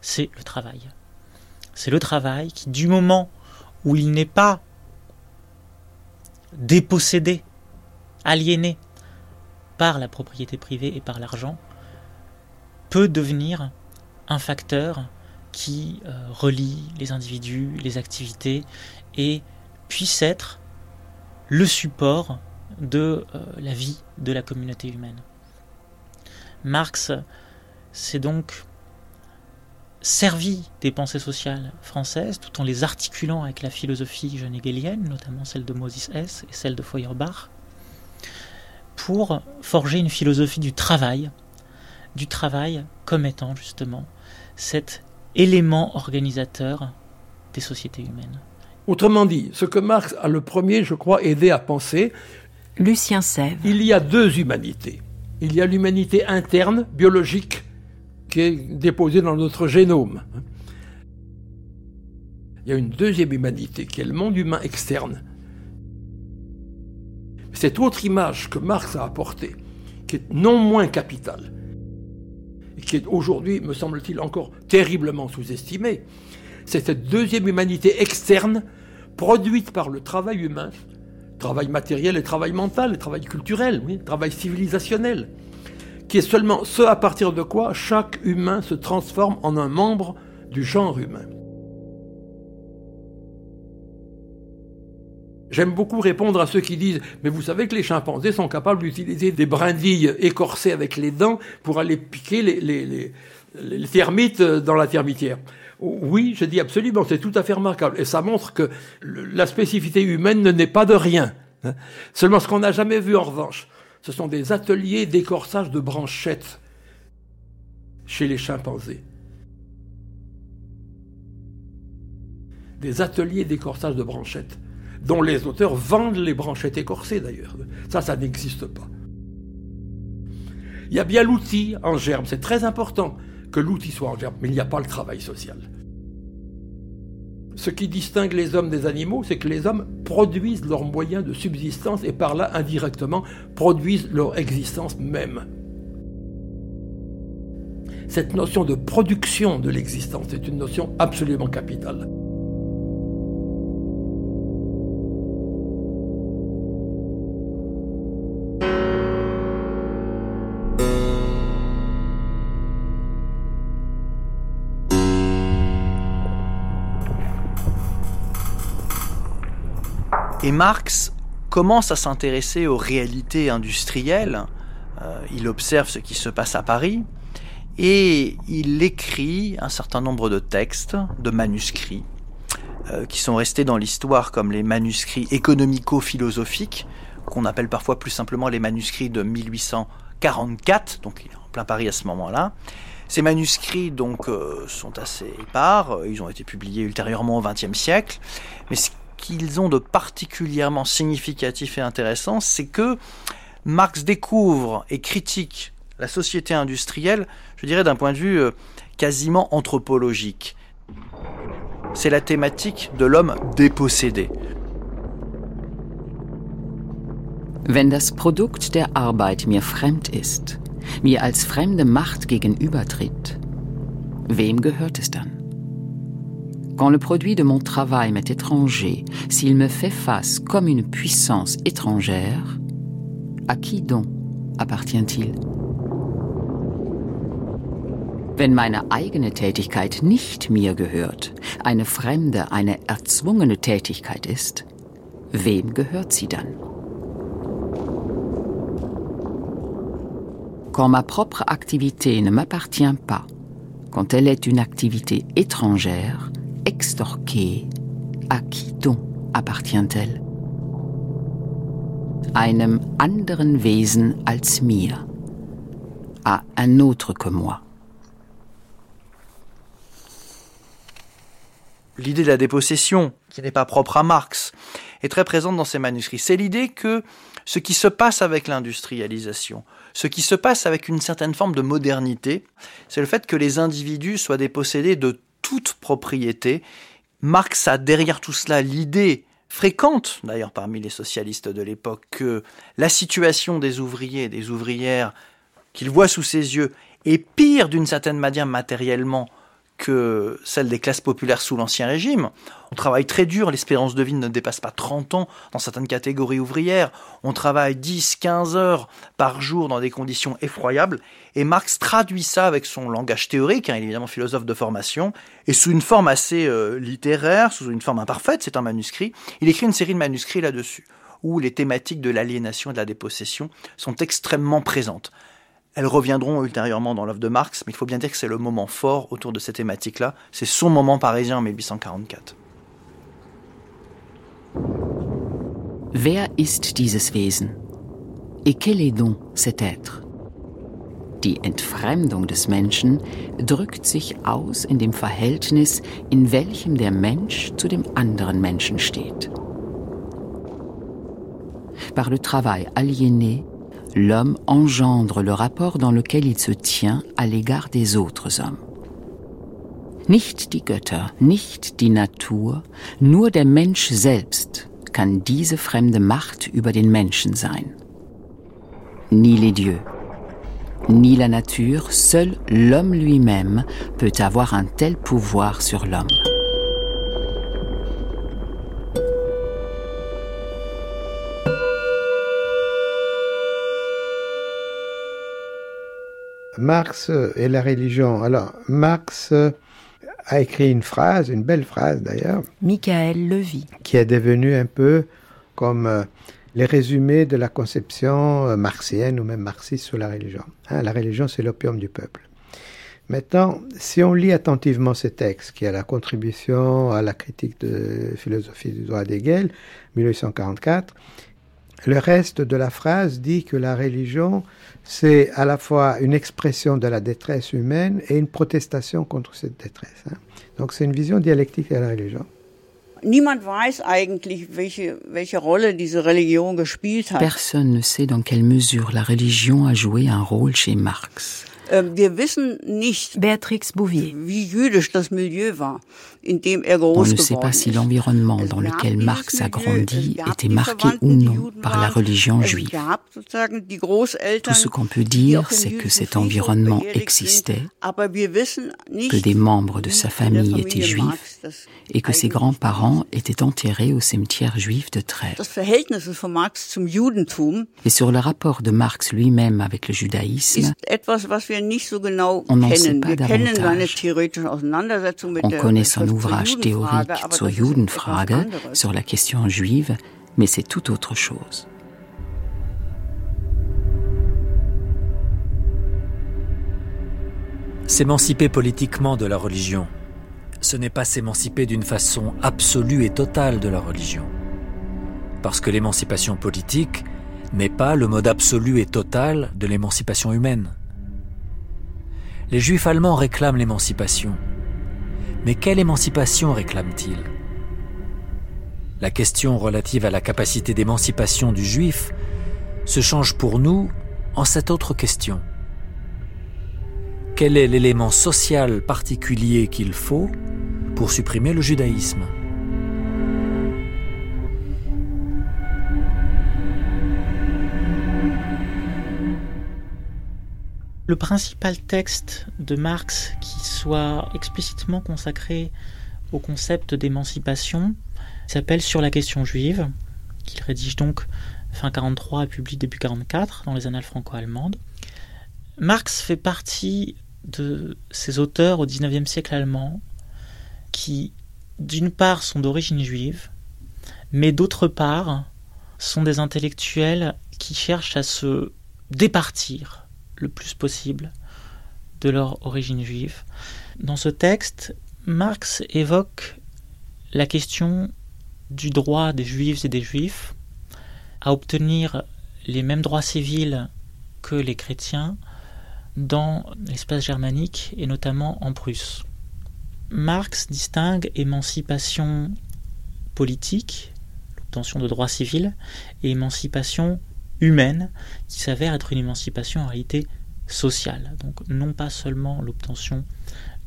[SPEAKER 3] C'est le travail c'est le travail qui, du moment où il n'est pas dépossédé, aliéné par la propriété privée et par l'argent, peut devenir un facteur qui euh, relie les individus, les activités, et puisse être le support de euh, la vie de la communauté humaine. Marx, c'est donc servi des pensées sociales françaises tout en les articulant avec la philosophie jeune hegelienne, notamment celle de Moses Hess et celle de Feuerbach, pour forger une philosophie du travail, du travail comme étant justement cet élément organisateur des sociétés humaines.
[SPEAKER 1] Autrement dit, ce que Marx a le premier, je crois, aidé à penser,
[SPEAKER 4] Lucien Sèvres.
[SPEAKER 1] Il y a deux humanités. Il y a l'humanité interne, biologique, qui est déposé dans notre génome. Il y a une deuxième humanité qui est le monde humain externe. Cette autre image que Marx a apportée, qui est non moins capitale, et qui est aujourd'hui, me semble-t-il, encore terriblement sous-estimée, c'est cette deuxième humanité externe produite par le travail humain, travail matériel et travail mental, et travail culturel, oui, travail civilisationnel qui est seulement ce à partir de quoi chaque humain se transforme en un membre du genre humain. J'aime beaucoup répondre à ceux qui disent Mais vous savez que les chimpanzés sont capables d'utiliser des brindilles écorcées avec les dents pour aller piquer les, termites dans la termitière. Oui, je dis absolument, c'est tout à fait remarquable. Et ça montre que la spécificité humaine ne n'est pas de rien. Hein. Seulement ce qu'on n'a jamais vu en revanche, ce sont des ateliers d'écorçage de branchettes chez les chimpanzés. Des ateliers d'écorçage de branchettes, dont les auteurs vendent les branchettes écorcées d'ailleurs. Ça, ça n'existe pas. Il y a bien l'outil en germe, c'est très important que l'outil soit en germe, mais il n'y a pas le travail social. Ce qui distingue les hommes des animaux, c'est que les hommes produisent leurs moyens de subsistance et par là, indirectement, produisent leur existence même. Cette notion de production de l'existence est une notion absolument capitale.
[SPEAKER 9] Et Marx commence à s'intéresser aux réalités industrielles. Euh, il observe ce qui se passe à Paris et il écrit un certain nombre de textes, de manuscrits, euh, qui sont restés dans l'histoire comme les manuscrits économico-philosophiques, qu'on appelle parfois plus simplement les manuscrits de 1844, donc il est en plein Paris à ce moment-là. Ces manuscrits donc euh, sont assez épars, ils ont été publiés ultérieurement au XXe siècle, mais ce qu'ils ont de particulièrement significatif et intéressant, c'est que Marx découvre et critique la société industrielle, je dirais d'un point de vue euh, quasiment anthropologique. C'est la thématique de l'homme dépossédé.
[SPEAKER 7] Wenn das Produkt der Arbeit mir fremd ist, mir als fremde Macht gegenübertritt, wem gehört es dann? Quand le produit de mon travail m'est étranger, s'il me fait face comme une puissance étrangère, à qui donc appartient-il? Wenn meine eigene Tätigkeit nicht mir gehört, eine fremde, eine erzwungene Tätigkeit ist, wem gehört sie dann? Quand ma propre activité ne m'appartient pas, quand elle est une activité étrangère, extorquée, à qui donc appartient-elle? À un autre que moi.
[SPEAKER 9] L'idée de la dépossession, qui n'est pas propre à Marx, est très présente dans ses manuscrits. C'est l'idée que ce qui se passe avec l'industrialisation, ce qui se passe avec une certaine forme de modernité, c'est le fait que les individus soient dépossédés de toute propriété. Marx a derrière tout cela l'idée fréquente, d'ailleurs parmi les socialistes de l'époque, que la situation des ouvriers et des ouvrières qu'il voit sous ses yeux est pire d'une certaine manière matériellement que celle des classes populaires sous l'Ancien Régime. On travaille très dur, l'espérance de vie ne dépasse pas 30 ans dans certaines catégories ouvrières. On travaille 10, 15 heures par jour dans des conditions effroyables. Et Marx traduit ça avec son langage théorique, hein, il est évidemment philosophe de formation, et sous une forme assez euh, littéraire, sous une forme imparfaite, c'est un manuscrit. Il écrit une série de manuscrits là-dessus, où les thématiques de l'aliénation et de la dépossession sont extrêmement présentes. Elles reviendront ultérieurement dans l'œuvre de Marx, mais il faut bien dire que c'est le moment fort autour de cette thématique-là. C'est son moment parisien en 1844.
[SPEAKER 7] Wer ist dieses Wesen? Et quel est donc cet être? Die Entfremdung des Menschen drückt sich aus in dem Verhältnis, in welchem der Mensch zu dem anderen Menschen steht. Par le travail aliéné, l'homme engendre le rapport dans lequel il se tient à l'égard des autres hommes. Nicht die Götter, nicht die Natur, nur der Mensch selbst kann diese fremde Macht über den Menschen sein. Ni les dieux, ni la nature, seul l'homme lui-même peut avoir un tel pouvoir sur l'homme.
[SPEAKER 16] Marx et la religion. Alors, Marx a écrit une phrase, une belle phrase d'ailleurs.
[SPEAKER 4] Michael Levy.
[SPEAKER 16] Qui est devenue un peu comme euh, les résumés de la conception euh, marxienne ou même marxiste sur la religion. Hein, la religion, c'est l'opium du peuple. Maintenant, si on lit attentivement ce texte, qui est la contribution à la critique de philosophie du droit d'Hegel, 1844, Le reste de la phrase dit que la religion, c'est à la fois une expression de la détresse humaine et une protestation contre cette détresse. hein. Donc c'est une vision dialectique de la religion.
[SPEAKER 11] Niemand weiß eigentlich, welche, welche Rolle diese Religion gespielt hat.
[SPEAKER 7] Personne ne sait dans quelle mesure la religion a joué un rôle chez Marx.
[SPEAKER 11] Wir wissen nicht,
[SPEAKER 4] Béatrix Bouvier.
[SPEAKER 11] wie jüdisch das Milieu war, in dem er
[SPEAKER 7] On ne sait pas si l'environnement dans lequel Marx a grandi était marqué ou non par la religion juive. Tout ce qu'on peut dire, c'est que cet environnement existait, que des membres de sa famille étaient juifs et que ses grands-parents étaient enterrés au cimetière juif de Trèves. Et sur le rapport de Marx lui-même avec le judaïsme, On n'en sait pas davantage. on connaît son ouvrage théorique zur Judenfrage, sur la question juive, mais c'est tout autre chose.
[SPEAKER 17] S'émanciper politiquement de la religion, ce n'est pas s'émanciper d'une façon absolue et totale de la religion. Parce que l'émancipation politique n'est pas le mode absolu et total de l'émancipation humaine. Les juifs allemands réclament l'émancipation. Mais quelle émancipation réclament-ils? La question relative à la capacité d'émancipation du juif se change pour nous en cette autre question. Quel est l'élément social particulier qu'il faut pour supprimer le judaïsme
[SPEAKER 3] Le principal texte de Marx qui soit explicitement consacré au concept d'émancipation s'appelle Sur la question juive, qu'il rédige donc fin 43 et publie début 44 dans les annales franco-allemandes. Marx fait partie de ces auteurs au XIXe siècle allemand qui, d'une part, sont d'origine juive, mais d'autre part, sont des intellectuels qui cherchent à se départir le plus possible de leur origine juive. Dans ce texte, Marx évoque la question du droit des juifs et des juifs à obtenir les mêmes droits civils que les chrétiens dans l'espace germanique et notamment en Prusse. Marx distingue émancipation politique, l'obtention de droits civils, et émancipation humaine, qui s'avère être une émancipation en réalité sociale. Donc non pas seulement l'obtention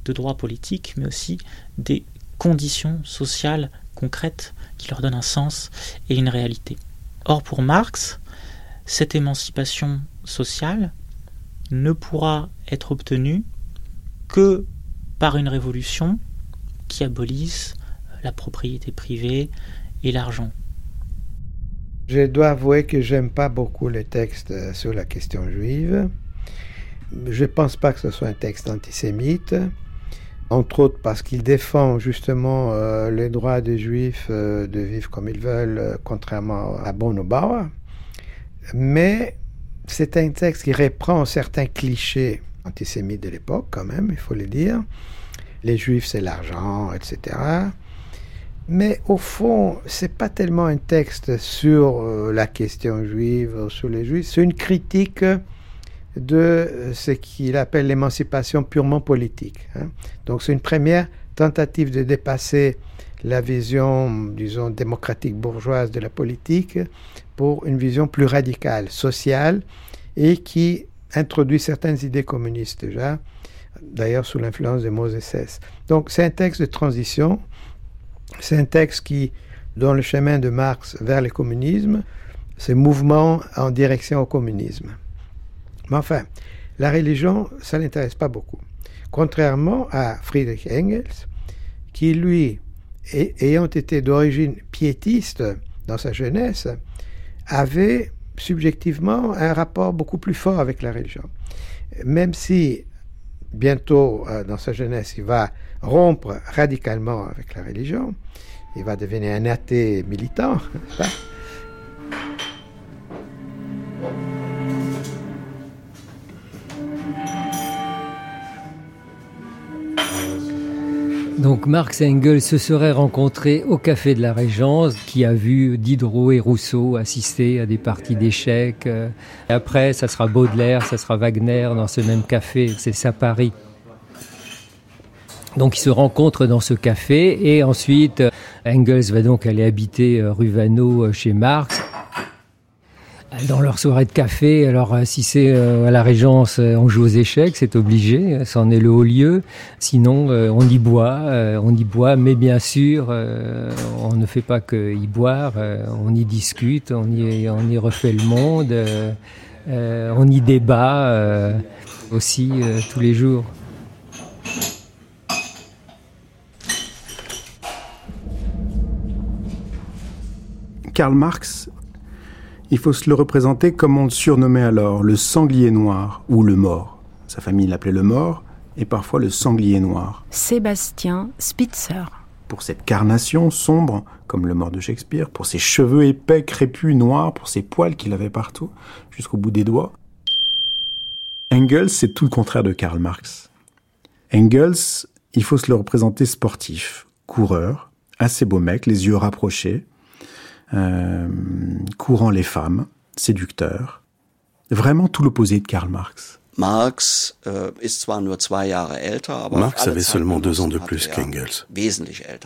[SPEAKER 3] de droits politiques, mais aussi des conditions sociales concrètes qui leur donnent un sens et une réalité. Or pour Marx, cette émancipation sociale ne pourra être obtenue que par une révolution qui abolisse la propriété privée et l'argent.
[SPEAKER 16] Je dois avouer que j'aime pas beaucoup les textes sur la question juive. Je pense pas que ce soit un texte antisémite, entre autres parce qu'il défend justement euh, les droits des juifs euh, de vivre comme ils veulent, euh, contrairement à Bonobauer. Mais c'est un texte qui reprend certains clichés antisémites de l'époque, quand même, il faut le dire. Les juifs, c'est l'argent, etc. Mais au fond, c'est pas tellement un texte sur euh, la question juive, sur les juifs, c'est une critique de ce qu'il appelle l'émancipation purement politique. hein. Donc c'est une première tentative de dépasser la vision, disons, démocratique bourgeoise de la politique pour une vision plus radicale, sociale, et qui introduit certaines idées communistes déjà, d'ailleurs sous l'influence de Moses. Donc c'est un texte de transition, c'est un texte qui, dans le chemin de Marx vers le communisme, c'est mouvement en direction au communisme. Mais enfin, la religion, ça l'intéresse pas beaucoup. Contrairement à Friedrich Engels, qui lui, ay- ayant été d'origine piétiste dans sa jeunesse, avait subjectivement un rapport beaucoup plus fort avec la religion. Même si bientôt, euh, dans sa jeunesse, il va rompre radicalement avec la religion, il va devenir un athée militant, [laughs]
[SPEAKER 10] Donc Marx et Engels se seraient rencontrés au Café de la Régence, qui a vu Diderot et Rousseau assister à des parties d'échecs. Euh, après, ça sera Baudelaire, ça sera Wagner dans ce même café, c'est ça Paris. Donc ils se rencontrent dans ce café et ensuite euh, Engels va donc aller habiter euh, rue Vanneau chez Marx dans leur soirée de café. Alors, euh, si c'est euh, à la Régence, euh, on joue aux échecs, c'est obligé, c'en est le haut lieu. Sinon, on y boit, on y boit, mais bien sûr, on ne fait pas que y boire, on y discute, on y, on y refait le monde, on y débat aussi tous les jours.
[SPEAKER 18] Karl Marx il faut se le représenter comme on le surnommait alors, le sanglier noir ou le mort. Sa famille l'appelait le mort et parfois le sanglier noir.
[SPEAKER 4] Sébastien Spitzer.
[SPEAKER 18] Pour cette carnation sombre, comme le mort de Shakespeare, pour ses cheveux épais, crépus, noirs, pour ses poils qu'il avait partout, jusqu'au bout des doigts. Engels, c'est tout le contraire de Karl Marx. Engels, il faut se le représenter sportif, coureur, assez beau mec, les yeux rapprochés, euh, courant les femmes, séducteur, vraiment tout l'opposé de Karl Marx.
[SPEAKER 6] Marx, Marx avait seulement deux ans de plus er qu'Engels.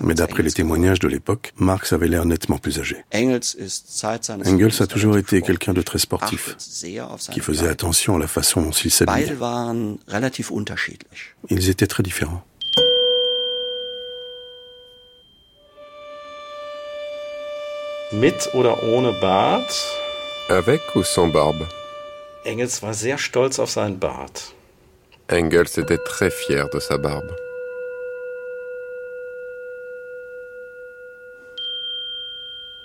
[SPEAKER 6] Mais d'après les témoignages de l'époque, Marx avait l'air nettement plus âgé. Engels a toujours été quelqu'un de très sportif, qui faisait attention à la façon dont il s'habillait. Ils étaient très différents.
[SPEAKER 13] Mit oder ohne Bart? Avec ou sans barbe?
[SPEAKER 12] Engels war sehr stolz auf seinen Bart.
[SPEAKER 13] Engels était très fier de sa barbe.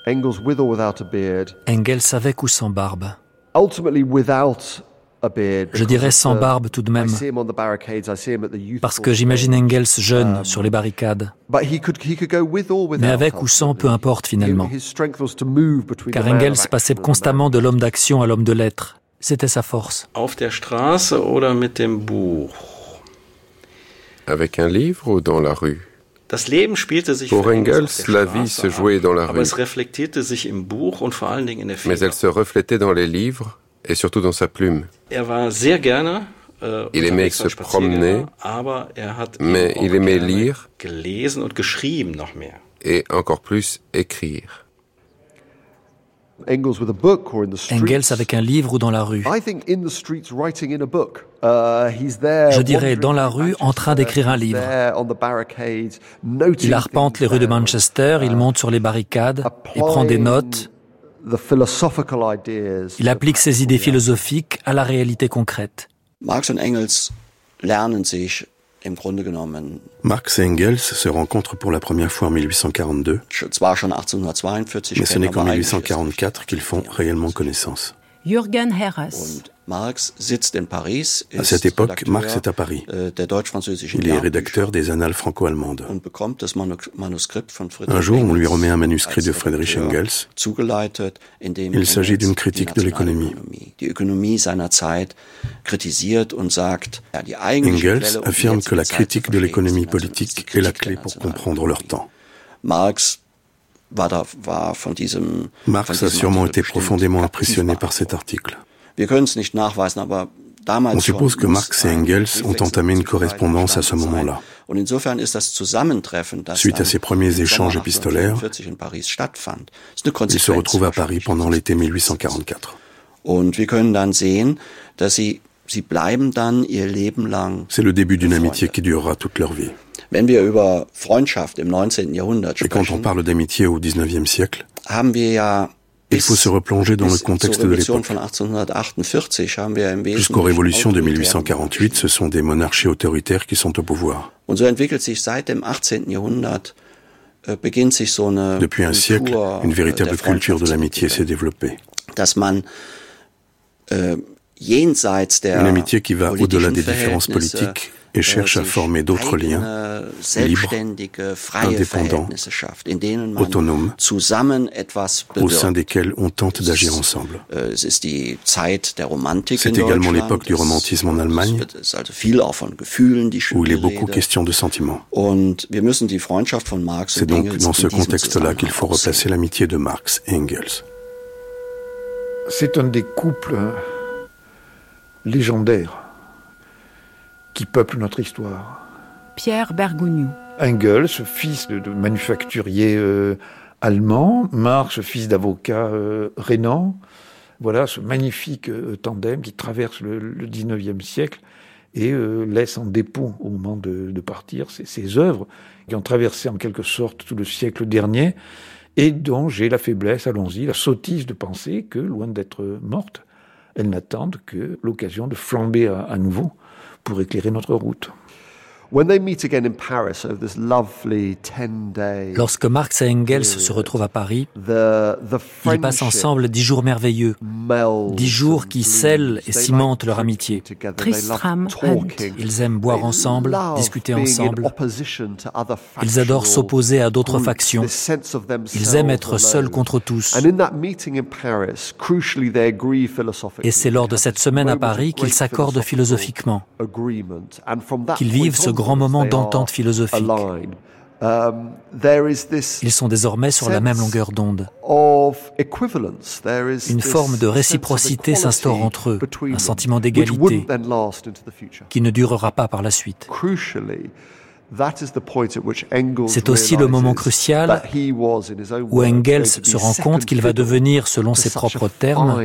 [SPEAKER 19] Engels with or without a beard?
[SPEAKER 17] Engels avec ou sans barbe?
[SPEAKER 19] Ultimately without
[SPEAKER 17] je dirais sans barbe tout de même, parce que j'imagine Engels jeune
[SPEAKER 19] um,
[SPEAKER 17] sur les barricades. Mais avec ou sans, peu importe finalement. Car Engels passait constamment de l'homme d'action à l'homme de lettres. C'était sa force.
[SPEAKER 13] Avec un livre ou dans la rue? Pour Engels, la vie se jouait dans la rue. Mais elle se reflétait dans les livres et surtout dans sa plume.
[SPEAKER 12] Er
[SPEAKER 13] äh, il aimait se promener,
[SPEAKER 12] er
[SPEAKER 13] mais il aimait lire et encore plus écrire.
[SPEAKER 19] Engels,
[SPEAKER 17] avec un livre ou dans la rue.
[SPEAKER 19] Uh,
[SPEAKER 17] Je dirais dans la rue en train d'écrire un livre. Il arpente les rues de Manchester, il monte sur les barricades et prend des notes il applique ses idées philosophiques à la réalité concrète.
[SPEAKER 6] Marx et Engels lernen sich im Grunde genommen.
[SPEAKER 20] Marx et Engels se rencontrent pour la première fois en 1842. Mais ce n'est qu'en 1844 qu'ils font réellement connaissance.
[SPEAKER 4] Jürgen Herres.
[SPEAKER 6] Marx sitzt in Paris.
[SPEAKER 20] À cette époque, Marx est à Paris.
[SPEAKER 6] Äh,
[SPEAKER 20] Il est rédacteur des Annales franco-allemandes. Un jour, on lui remet un manuscrit de Friedrich Engels. Il s'agit d'une critique de l'économie. Engels affirme que la critique de l'économie politique est la clé pour comprendre leur temps.
[SPEAKER 6] Marx
[SPEAKER 20] a sûrement été profondément impressionné par cet article. On suppose que Marx et Engels ont entamé une correspondance à ce moment-là. Suite à ces premiers échanges épistolaires, ils se retrouvent à Paris pendant l'été 1844. C'est le début d'une amitié qui durera toute leur vie. Et quand on parle d'amitié au XIXe siècle, il faut se replonger dans le contexte de l'époque. Jusqu'aux révolutions de 1848, ce sont des monarchies autoritaires qui sont au pouvoir.
[SPEAKER 6] Äh,
[SPEAKER 20] Depuis un siècle, une äh, véritable culture de l'amitié s'est développée.
[SPEAKER 6] Äh,
[SPEAKER 20] une amitié qui va au-delà des différences politiques
[SPEAKER 6] et cherche à former d'autres liens libres, indépendants, autonomes, au sein desquels on tente d'agir ensemble. C'est également l'époque du romantisme en Allemagne, où il est beaucoup question de sentiments. C'est donc dans ce contexte-là qu'il faut replacer l'amitié de Marx et Engels.
[SPEAKER 21] C'est un des couples légendaires qui peuplent notre histoire.
[SPEAKER 4] Pierre Bergogneau.
[SPEAKER 21] Engels, fils de, manufacturier euh, allemand, Marx, fils d'avocat euh, rénan. Voilà ce magnifique euh, tandem qui traverse le, le 19e siècle et laisse en dépôt au moment de, partir ces, ces œuvres qui ont traversé en quelque sorte tout le siècle dernier et dont j'ai la faiblesse, allons-y, la sottise de penser que, loin d'être mortes, elles n'attendent que l'occasion de flamber à nouveau pour éclairer notre route.
[SPEAKER 17] Lorsque Marx et Engels se retrouvent à Paris, ils passent ensemble dix jours merveilleux, dix jours qui scellent et cimentent leur amitié. Ils aiment boire ensemble, discuter ensemble. Ils adorent s'opposer à d'autres factions. Ils aiment être seuls contre tous. Et c'est lors de cette semaine à Paris qu'ils s'accordent philosophiquement, qu'ils vivent ce grand moment d'entente philosophique. Um, Ils sont désormais sur la même longueur d'onde. Une forme de réciprocité s'instaure entre eux, un sentiment d'égalité qui ne durera pas par la suite. C'est aussi le moment crucial où Engels se rend compte qu'il va devenir, selon ses propres termes,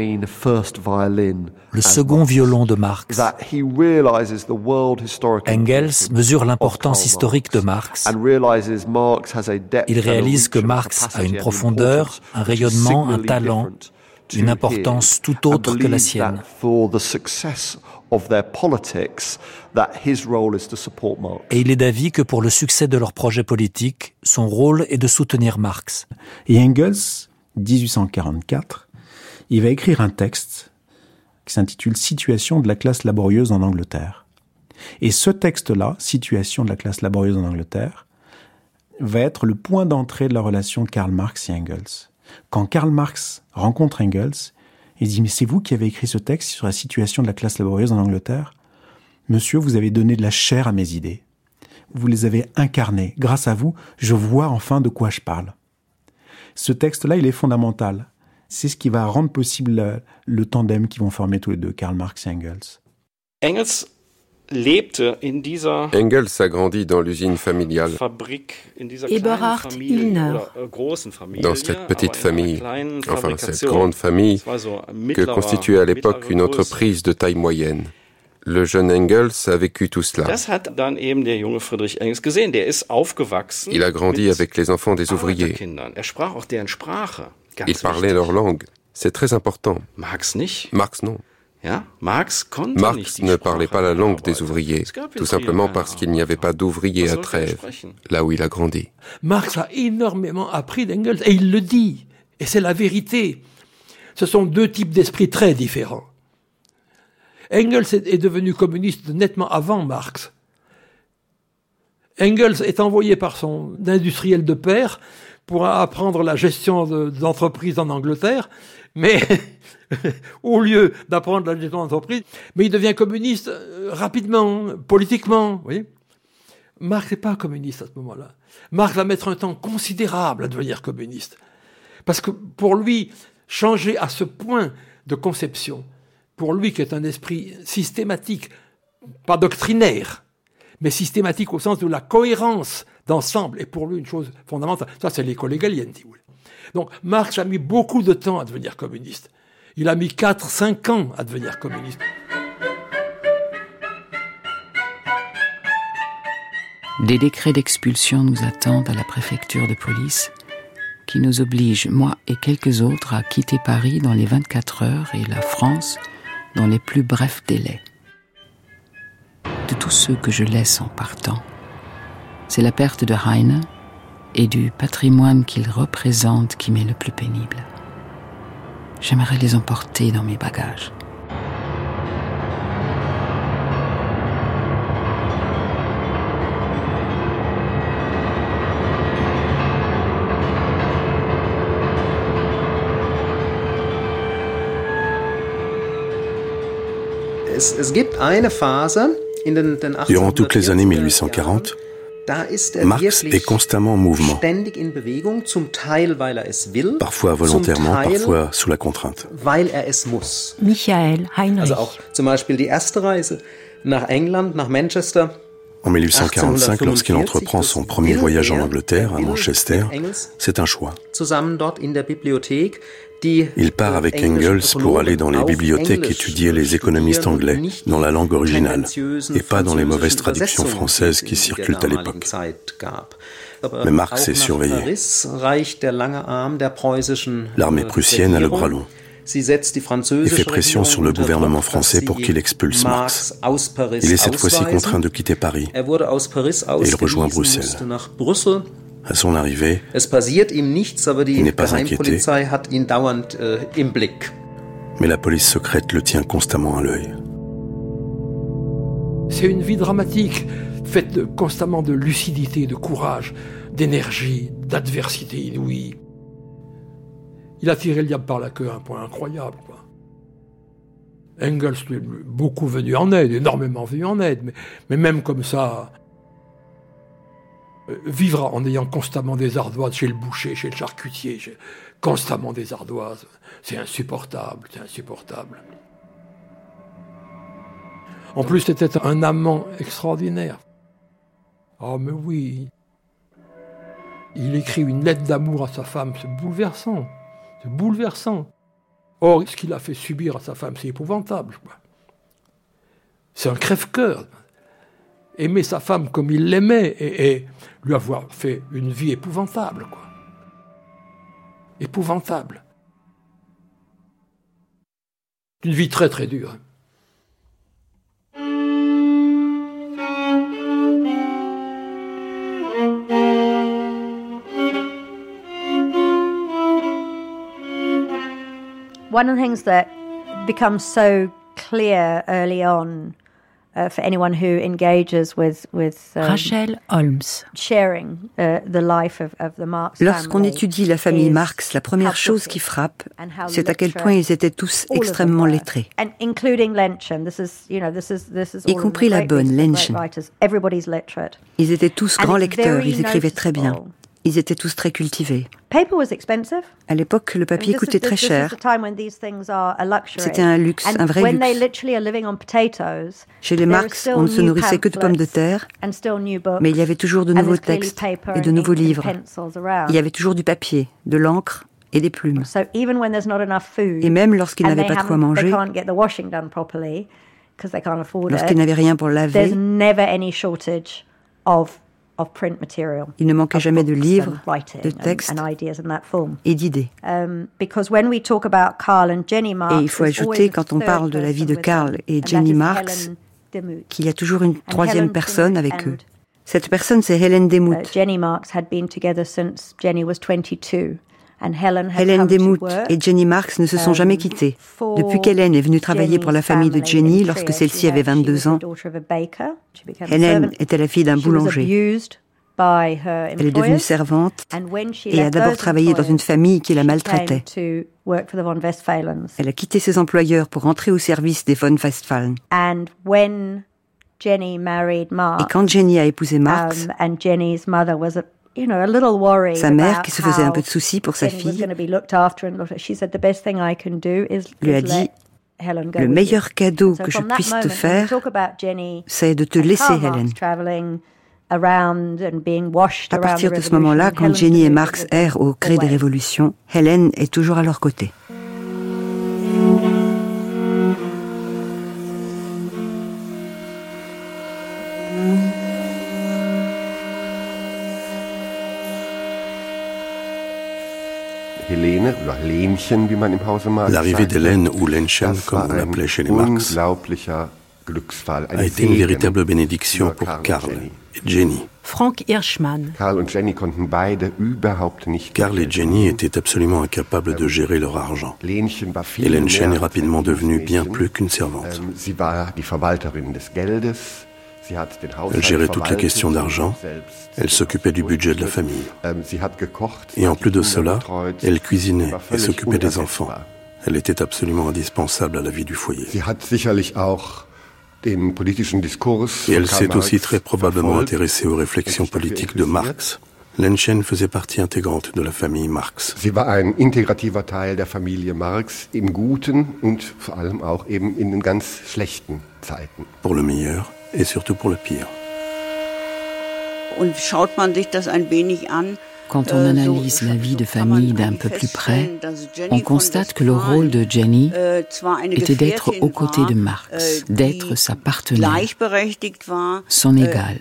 [SPEAKER 17] le second violon de Marx. Engels mesure l'importance historique de Marx. Il réalise que Marx a une profondeur, un rayonnement, un talent, une importance tout autre que la sienne. Et il est d'avis que pour le succès de leur projet politique, son rôle est de soutenir Marx.
[SPEAKER 18] Et Engels, 1844, il va écrire un texte qui s'intitule Situation de la classe laborieuse en Angleterre. Et ce texte-là, Situation de la classe laborieuse en Angleterre, va être le point d'entrée de la relation de Karl Marx et Engels. Quand Karl Marx rencontre Engels, il dit, mais c'est vous qui avez écrit ce texte sur la situation de la classe laborieuse en Angleterre? Monsieur, vous avez donné de la chair à mes idées. Vous les avez incarnées. Grâce à vous, je vois enfin de quoi je parle. Ce texte-là, il est fondamental. C'est ce qui va rendre possible le tandem qui vont former tous les deux, Karl Marx et Engels.
[SPEAKER 13] Engels Engels a grandi dans l'usine familiale.
[SPEAKER 4] Eberhard Illner.
[SPEAKER 13] Äh, dans cette petite famille, enfin cette grande famille, que constituait à l'époque une entreprise de taille moyenne. Le jeune Engels a vécu tout cela. Il a grandi avec les enfants des ouvriers. Er Il parlait leur langue. C'est très important. Marx non. Marx ne parlait pas la langue des ouvriers, tout simplement parce qu'il n'y avait pas d'ouvriers à Trèves, là où il a grandi.
[SPEAKER 1] Marx a énormément appris d'Engels, et il le dit, et c'est la vérité. Ce sont deux types d'esprits très différents. Engels est devenu communiste nettement avant Marx. Engels est envoyé par son industriel de père pour apprendre la gestion d'entreprises en Angleterre, mais [laughs] au lieu d'apprendre la gestion d'entreprise, mais il devient communiste euh, rapidement, politiquement. Vous Marx n'est pas communiste à ce moment-là. Marx va mettre un temps considérable à devenir communiste. Parce que pour lui, changer à ce point de conception, pour lui qui est un esprit systématique, pas doctrinaire, mais systématique au sens de la cohérence d'ensemble, est pour lui une chose fondamentale. Ça, c'est l'école hegelienne, vous. Donc Marx a mis beaucoup de temps à devenir communiste. Il a mis 4-5 ans à devenir communiste.
[SPEAKER 7] Des décrets d'expulsion nous attendent à la préfecture de police qui nous obligent, moi et quelques autres, à quitter Paris dans les 24 heures et la France dans les plus brefs délais. De tous ceux que je laisse en partant, c'est la perte de Heine et du patrimoine qu'ils représentent qui m'est le plus pénible. J'aimerais les emporter dans mes bagages.
[SPEAKER 6] Phase Durant toutes les années 1840, Marx est constamment en mouvement, parfois volontairement, parfois sous la contrainte.
[SPEAKER 4] Michael Heinrich.
[SPEAKER 6] En 1845, lorsqu'il entreprend son premier voyage en Angleterre, à Manchester, c'est un choix. Il part avec Engels pour aller dans les bibliothèques étudier les économistes anglais dans la langue originale et pas dans les mauvaises traductions françaises qui circulent à l'époque. Mais Marx est surveillé. L'armée prussienne a le bras long et fait pression sur le gouvernement français pour qu'il expulse Marx. Il est cette fois-ci contraint de quitter Paris et il rejoint Bruxelles. À son arrivée, il n'est pas inquiété, mais la police secrète le tient constamment à l'œil.
[SPEAKER 1] C'est une vie dramatique, faite constamment de lucidité, de courage, d'énergie, d'adversité inouïe. Il a tiré le diable par la queue à un point incroyable. Quoi. Engels lui beaucoup venu en aide, énormément venu en aide, mais, mais même comme ça, euh, vivre en ayant constamment des ardoises chez le boucher, chez le charcutier, constamment des ardoises, c'est insupportable, c'est insupportable. En plus, c'était un amant extraordinaire. Oh, mais oui. Il écrit une lettre d'amour à sa femme, c'est bouleversant. C'est bouleversant. Or, ce qu'il a fait subir à sa femme, c'est épouvantable. C'est un crève-cœur aimer sa femme comme il l'aimait et, lui avoir fait une vie épouvantable, quoi. Épouvantable. Une vie très très dure.
[SPEAKER 22] One of the things that becomes so clear early on uh, for anyone who engages with, with um,
[SPEAKER 4] Rachel Holmes.
[SPEAKER 22] sharing uh, the life of, of the Marx
[SPEAKER 23] Lorsqu'on étudie la famille Marx, la première chose qui frappe, c'est à quel point ils étaient tous extrêmement lettrés. Y compris la bonne Lenchen. Ils étaient tous grands lecteurs, ils écrivaient très bien. Ils étaient tous très cultivés. À l'époque, le papier coûtait très cher. C'était un luxe, un vrai luxe. Chez les Marx, on ne se nourrissait que de pommes de terre, mais il y avait toujours de nouveaux textes et de nouveaux livres. Il y avait toujours du papier, de l'encre et des plumes. Et même lorsqu'ils n'avaient pas de quoi manger, lorsqu'ils n'avaient rien pour laver, il ne manquait jamais de livres, de textes et d'idées. Um, et il faut ajouter, quand on parle de la vie de Karl et Jenny Marx, qu'il y a toujours une troisième personne avec eux. Cette personne, c'est Helen Demuth. Jenny Marx had been together since Jenny was 22. Helen Demuth et Jenny Marx ne se sont jamais um, quittées. Depuis qu'Helen est venue travailler pour la famille de Jenny lorsque celle-ci avait 22 ans, Helen était la fille d'un boulanger. Elle est devenue servante et a d'abord travaillé dans une famille qui la maltraitait. Elle a quitté ses employeurs pour entrer au service des von Westphalen. Et quand Jenny a épousé Marx, um, sa mère, qui se faisait un peu de soucis pour sa fille, lui a dit Le meilleur cadeau que je puisse te faire, c'est de te laisser, Helen. À partir de ce moment-là, quand Jenny et Marx errent au gré des révolutions, Helen est toujours à leur côté.
[SPEAKER 6] L'arrivée d'Hélène ou Lenchen, comme on l'appelait chez les Marx, a été une véritable bénédiction pour Karl et Jenny.
[SPEAKER 4] Frank Hirschmann.
[SPEAKER 5] Karl
[SPEAKER 6] et Jenny étaient absolument incapables de gérer leur argent. Et Lenchen est rapidement devenue bien plus qu'une servante. Elle gérait toutes les questions d'argent, elle s'occupait du budget de la famille. Et en plus de cela, elle cuisinait et s'occupait des enfants. Elle était absolument indispensable à la vie du foyer. Et elle s'est aussi très probablement intéressée aux réflexions politiques de Marx. Lenchen faisait partie intégrante de la famille Marx. Pour le meilleur et surtout pour le pire.
[SPEAKER 11] Und schaut man sich das ein wenig an,
[SPEAKER 7] Quand on analyse la vie de famille d'un peu plus près, on constate que le rôle de Jenny était d'être aux côtés de Marx, d'être sa partenaire, son égale,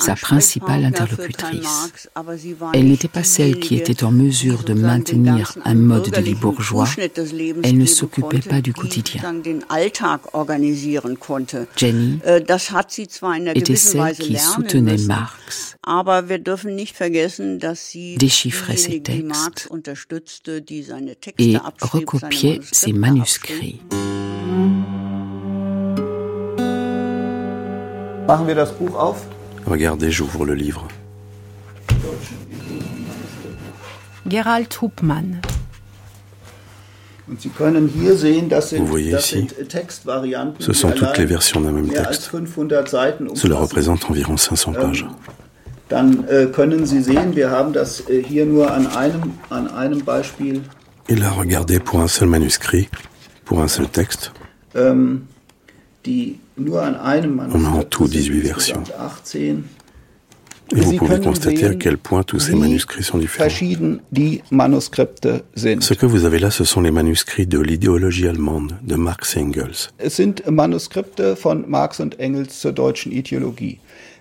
[SPEAKER 7] sa principale interlocutrice. Elle n'était pas celle qui était en mesure de maintenir un mode de vie bourgeois, elle ne s'occupait pas du quotidien. Jenny était celle qui soutenait Marx, déchiffrait ses textes et recopiait ses manuscrits.
[SPEAKER 6] Regardez, j'ouvre le livre.
[SPEAKER 4] Gerald Hupmann.
[SPEAKER 6] Vous voyez ici, ce sont toutes les versions d'un même texte. Cela représente environ 500 pages.
[SPEAKER 24] Dann äh, können Sie sehen, wir haben das äh, hier nur an einem, an einem Beispiel.
[SPEAKER 6] Il a regardé pour un seul manuscrit, pour un seul texte.
[SPEAKER 24] Ähm, die nur an einem
[SPEAKER 6] Manuscrit, On a en tout 18 versions. 18. Et vous pouvez constater à quel point tous ces manuscrits sont différents. Ce que vous avez là, ce sont les manuscrits de l'idéologie allemande de Marx et Engels.
[SPEAKER 24] Es sind Manuskripte von Marx und Engels zur deutschen Ideologie.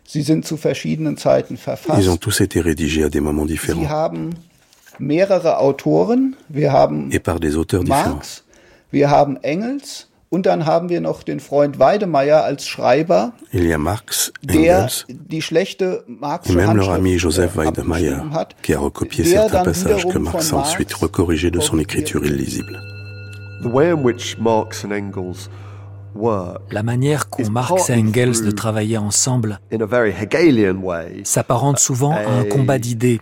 [SPEAKER 24] Sie sind zu verschiedenen Zeiten verfasst.
[SPEAKER 6] Ils ont tous été rédigés à des moments différents.
[SPEAKER 24] Sie haben mehrere Autoren. Wir haben
[SPEAKER 6] Et par des auteurs
[SPEAKER 24] Marx,
[SPEAKER 6] différents.
[SPEAKER 24] wir haben Engels und dann haben wir noch den Freund Weidemeyer als Schreiber,
[SPEAKER 6] Il y a Marx,
[SPEAKER 24] der
[SPEAKER 6] Engels,
[SPEAKER 24] die schlechte Marxische
[SPEAKER 6] même leur ami Joseph Weidemeyer,
[SPEAKER 24] hat,
[SPEAKER 6] qui a recopié
[SPEAKER 24] der
[SPEAKER 6] certains passages que Marx a
[SPEAKER 24] von
[SPEAKER 6] ensuite
[SPEAKER 24] Marx
[SPEAKER 6] recorrigés de son écriture illisible.
[SPEAKER 19] The way in which Marx and Engels
[SPEAKER 17] La manière qu'ont Marx et Engels de travailler ensemble s'apparente souvent à un combat d'idées,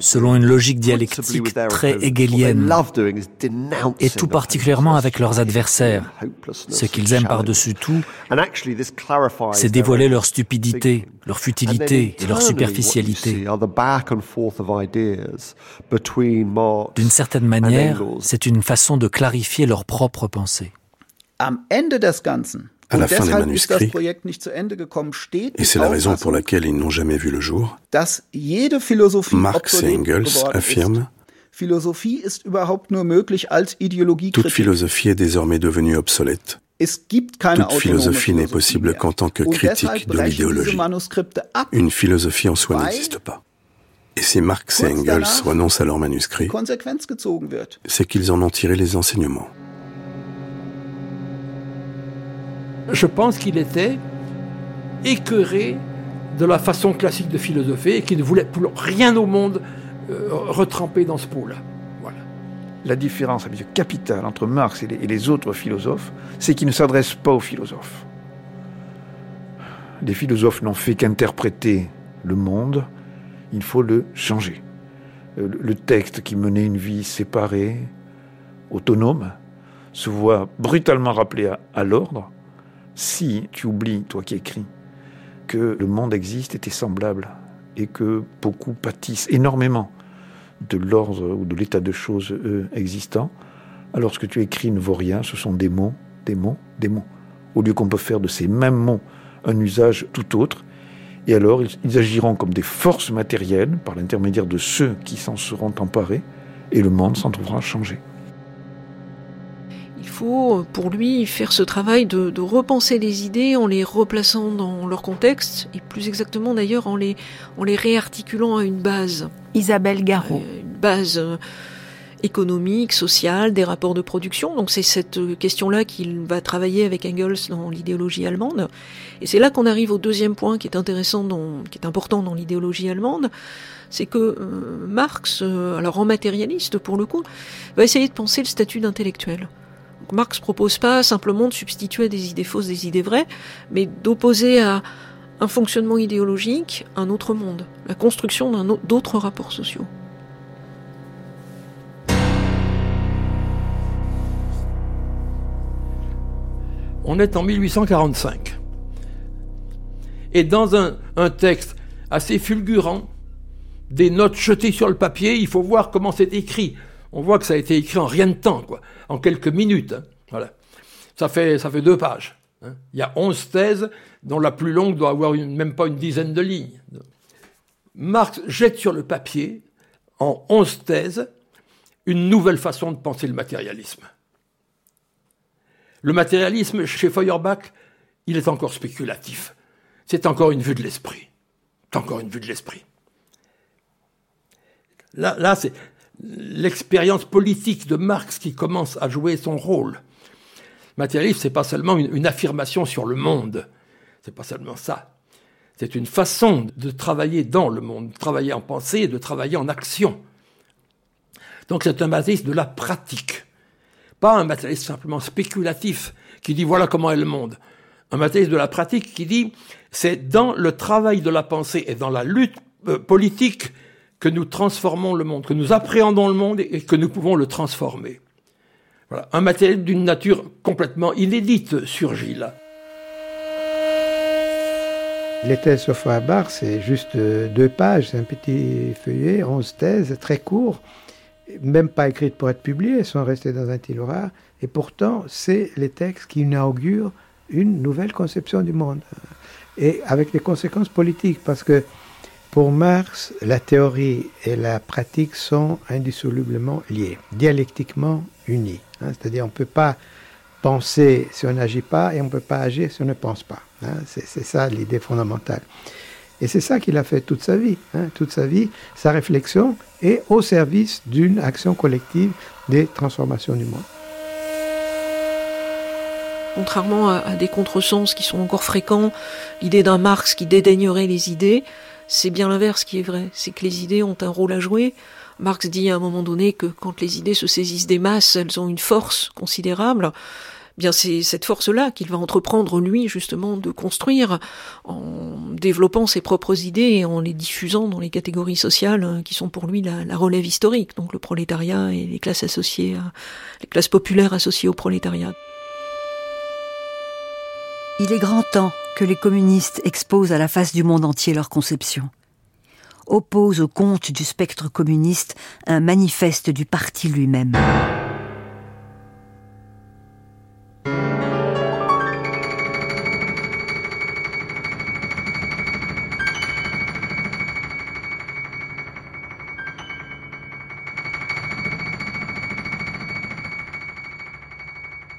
[SPEAKER 17] selon une logique dialectique très hegelienne, et tout particulièrement avec leurs adversaires. Ce qu'ils aiment par-dessus tout, c'est dévoiler leur stupidité, leur futilité et leur superficialité. D'une certaine manière, c'est une façon de clarifier leurs propres pensées.
[SPEAKER 24] Am Ende des Ganzen,
[SPEAKER 6] à la fin des
[SPEAKER 24] deshalb ist das
[SPEAKER 6] manuscrits,
[SPEAKER 24] Projekt nicht zu Ende gekommen, steht
[SPEAKER 6] et c'est la raison pour laquelle ils n'ont jamais vu le jour,
[SPEAKER 24] dass jede Philosophie
[SPEAKER 6] Marx et Engels affirment
[SPEAKER 24] ist. Philosophie ist überhaupt nur möglich als Ideologie
[SPEAKER 6] toute philosophie est désormais devenue obsolète.
[SPEAKER 24] Es gibt keine
[SPEAKER 6] Toute philosophie n'est possible qu'en tant que critique de l'idéologie. Une philosophie en soi n'existe pas. Et si Marx et Engels renoncent à leurs manuscrits, c'est qu'ils en ont tiré les enseignements.
[SPEAKER 1] Je pense qu'il était écœuré de la façon classique de philosopher et qu'il ne voulait pour rien au monde euh, retremper dans ce pot-là. Voilà.
[SPEAKER 21] La différence capitale entre Marx et les, autres philosophes, c'est qu'ils ne s'adressent pas aux philosophes. Les philosophes n'ont fait qu'interpréter le monde, il faut le changer. Euh, Le texte qui menait une vie séparée, autonome, se voit brutalement rappelé à l'ordre si tu oublies, toi qui écris, que le monde existe et est semblable et que beaucoup pâtissent énormément de l'ordre ou de l'état de choses euh, existant, alors ce que tu écris ne vaut rien, ce sont des mots, des mots, des mots. Au lieu qu'on peut faire de ces mêmes mots un usage tout autre, et alors ils, ils agiront comme des forces matérielles par l'intermédiaire de ceux qui s'en seront emparés, et le monde s'en trouvera changé.
[SPEAKER 25] Il faut, pour lui, faire ce travail de, de, repenser les idées en les replaçant dans leur contexte, et plus exactement d'ailleurs en les, en les réarticulant à une base.
[SPEAKER 4] Isabelle Garot.
[SPEAKER 25] Euh, une base euh, économique, sociale, des rapports de production. Donc c'est cette question-là qu'il va travailler avec Engels dans l'idéologie allemande. Et c'est là qu'on arrive au deuxième point qui est intéressant, dans, qui est important dans l'idéologie allemande, c'est que euh, Marx, alors en matérialiste pour le coup, va essayer de penser le statut d'intellectuel. Donc Marx propose pas simplement de substituer des idées fausses des idées vraies, mais d'opposer à un fonctionnement idéologique un autre monde, la construction d'autres rapports sociaux.
[SPEAKER 1] On est en 1845. Et dans un texte assez fulgurant, des notes jetées sur le papier, il faut voir comment c'est écrit. On voit que ça a été écrit en rien de temps, en quelques minutes. Hein. Voilà. Ça fait, deux pages. Hein. Il y a onze thèses, dont la plus longue doit avoir même pas une dizaine de lignes. Marx jette sur le papier, en onze thèses, une nouvelle façon de penser le matérialisme. Le matérialisme, chez Feuerbach, il est encore spéculatif. C'est encore une vue de l'esprit. C'est encore une vue de l'esprit. Là c'est l'expérience politique de Marx qui commence à jouer son rôle. Matérialisme, c'est pas seulement une, affirmation sur le monde. C'est pas seulement ça. C'est une façon de travailler dans le monde, de travailler en pensée et de travailler en action. Donc c'est un matérialisme de la pratique. Pas un matérialisme simplement spéculatif qui dit voilà comment est le monde. Un matérialisme de la pratique qui dit c'est dans le travail de la pensée et dans la lutte euh, politique que nous transformons le monde, que nous appréhendons le monde et que nous pouvons le transformer. Voilà. Un matériel d'une nature complètement inédite surgit là.
[SPEAKER 16] Les thèses sur Feuerbach, c'est juste euh, deux pages, c'est un petit feuillet, onze thèses, très court, même pas écrites pour être publiées, elles sont restées dans un tiroir, et pourtant, c'est les textes qui inaugurent une nouvelle conception du monde, et avec des conséquences politiques, parce que pour Marx, la théorie et la pratique sont indissolublement liées, dialectiquement unies. Hein. C'est-à-dire on ne peut pas penser si on n'agit pas et on ne peut pas agir si on ne pense pas. Hein. C'est ça l'idée fondamentale. Et c'est ça qu'il a fait toute sa vie. Hein. Toute sa vie, sa réflexion est au service d'une action collective des transformations du monde.
[SPEAKER 25] Contrairement à des contresens qui sont encore fréquents, l'idée d'un Marx qui dédaignerait les idées, c'est bien l'inverse qui est vrai. C'est que les idées ont un rôle à jouer. Marx dit à un moment donné que quand les idées se saisissent des masses, elles ont une force considérable. Bien, c'est cette force-là qu'il va entreprendre, lui, justement, de construire en développant ses propres idées et en les diffusant dans les catégories sociales hein, qui sont pour lui la, relève historique, donc le prolétariat et les classes associées, les classes populaires associées au prolétariat.
[SPEAKER 23] Il est grand temps que les communistes exposent à la face du monde entier leur conception. Oppose au compte du spectre communiste un manifeste du parti lui-même.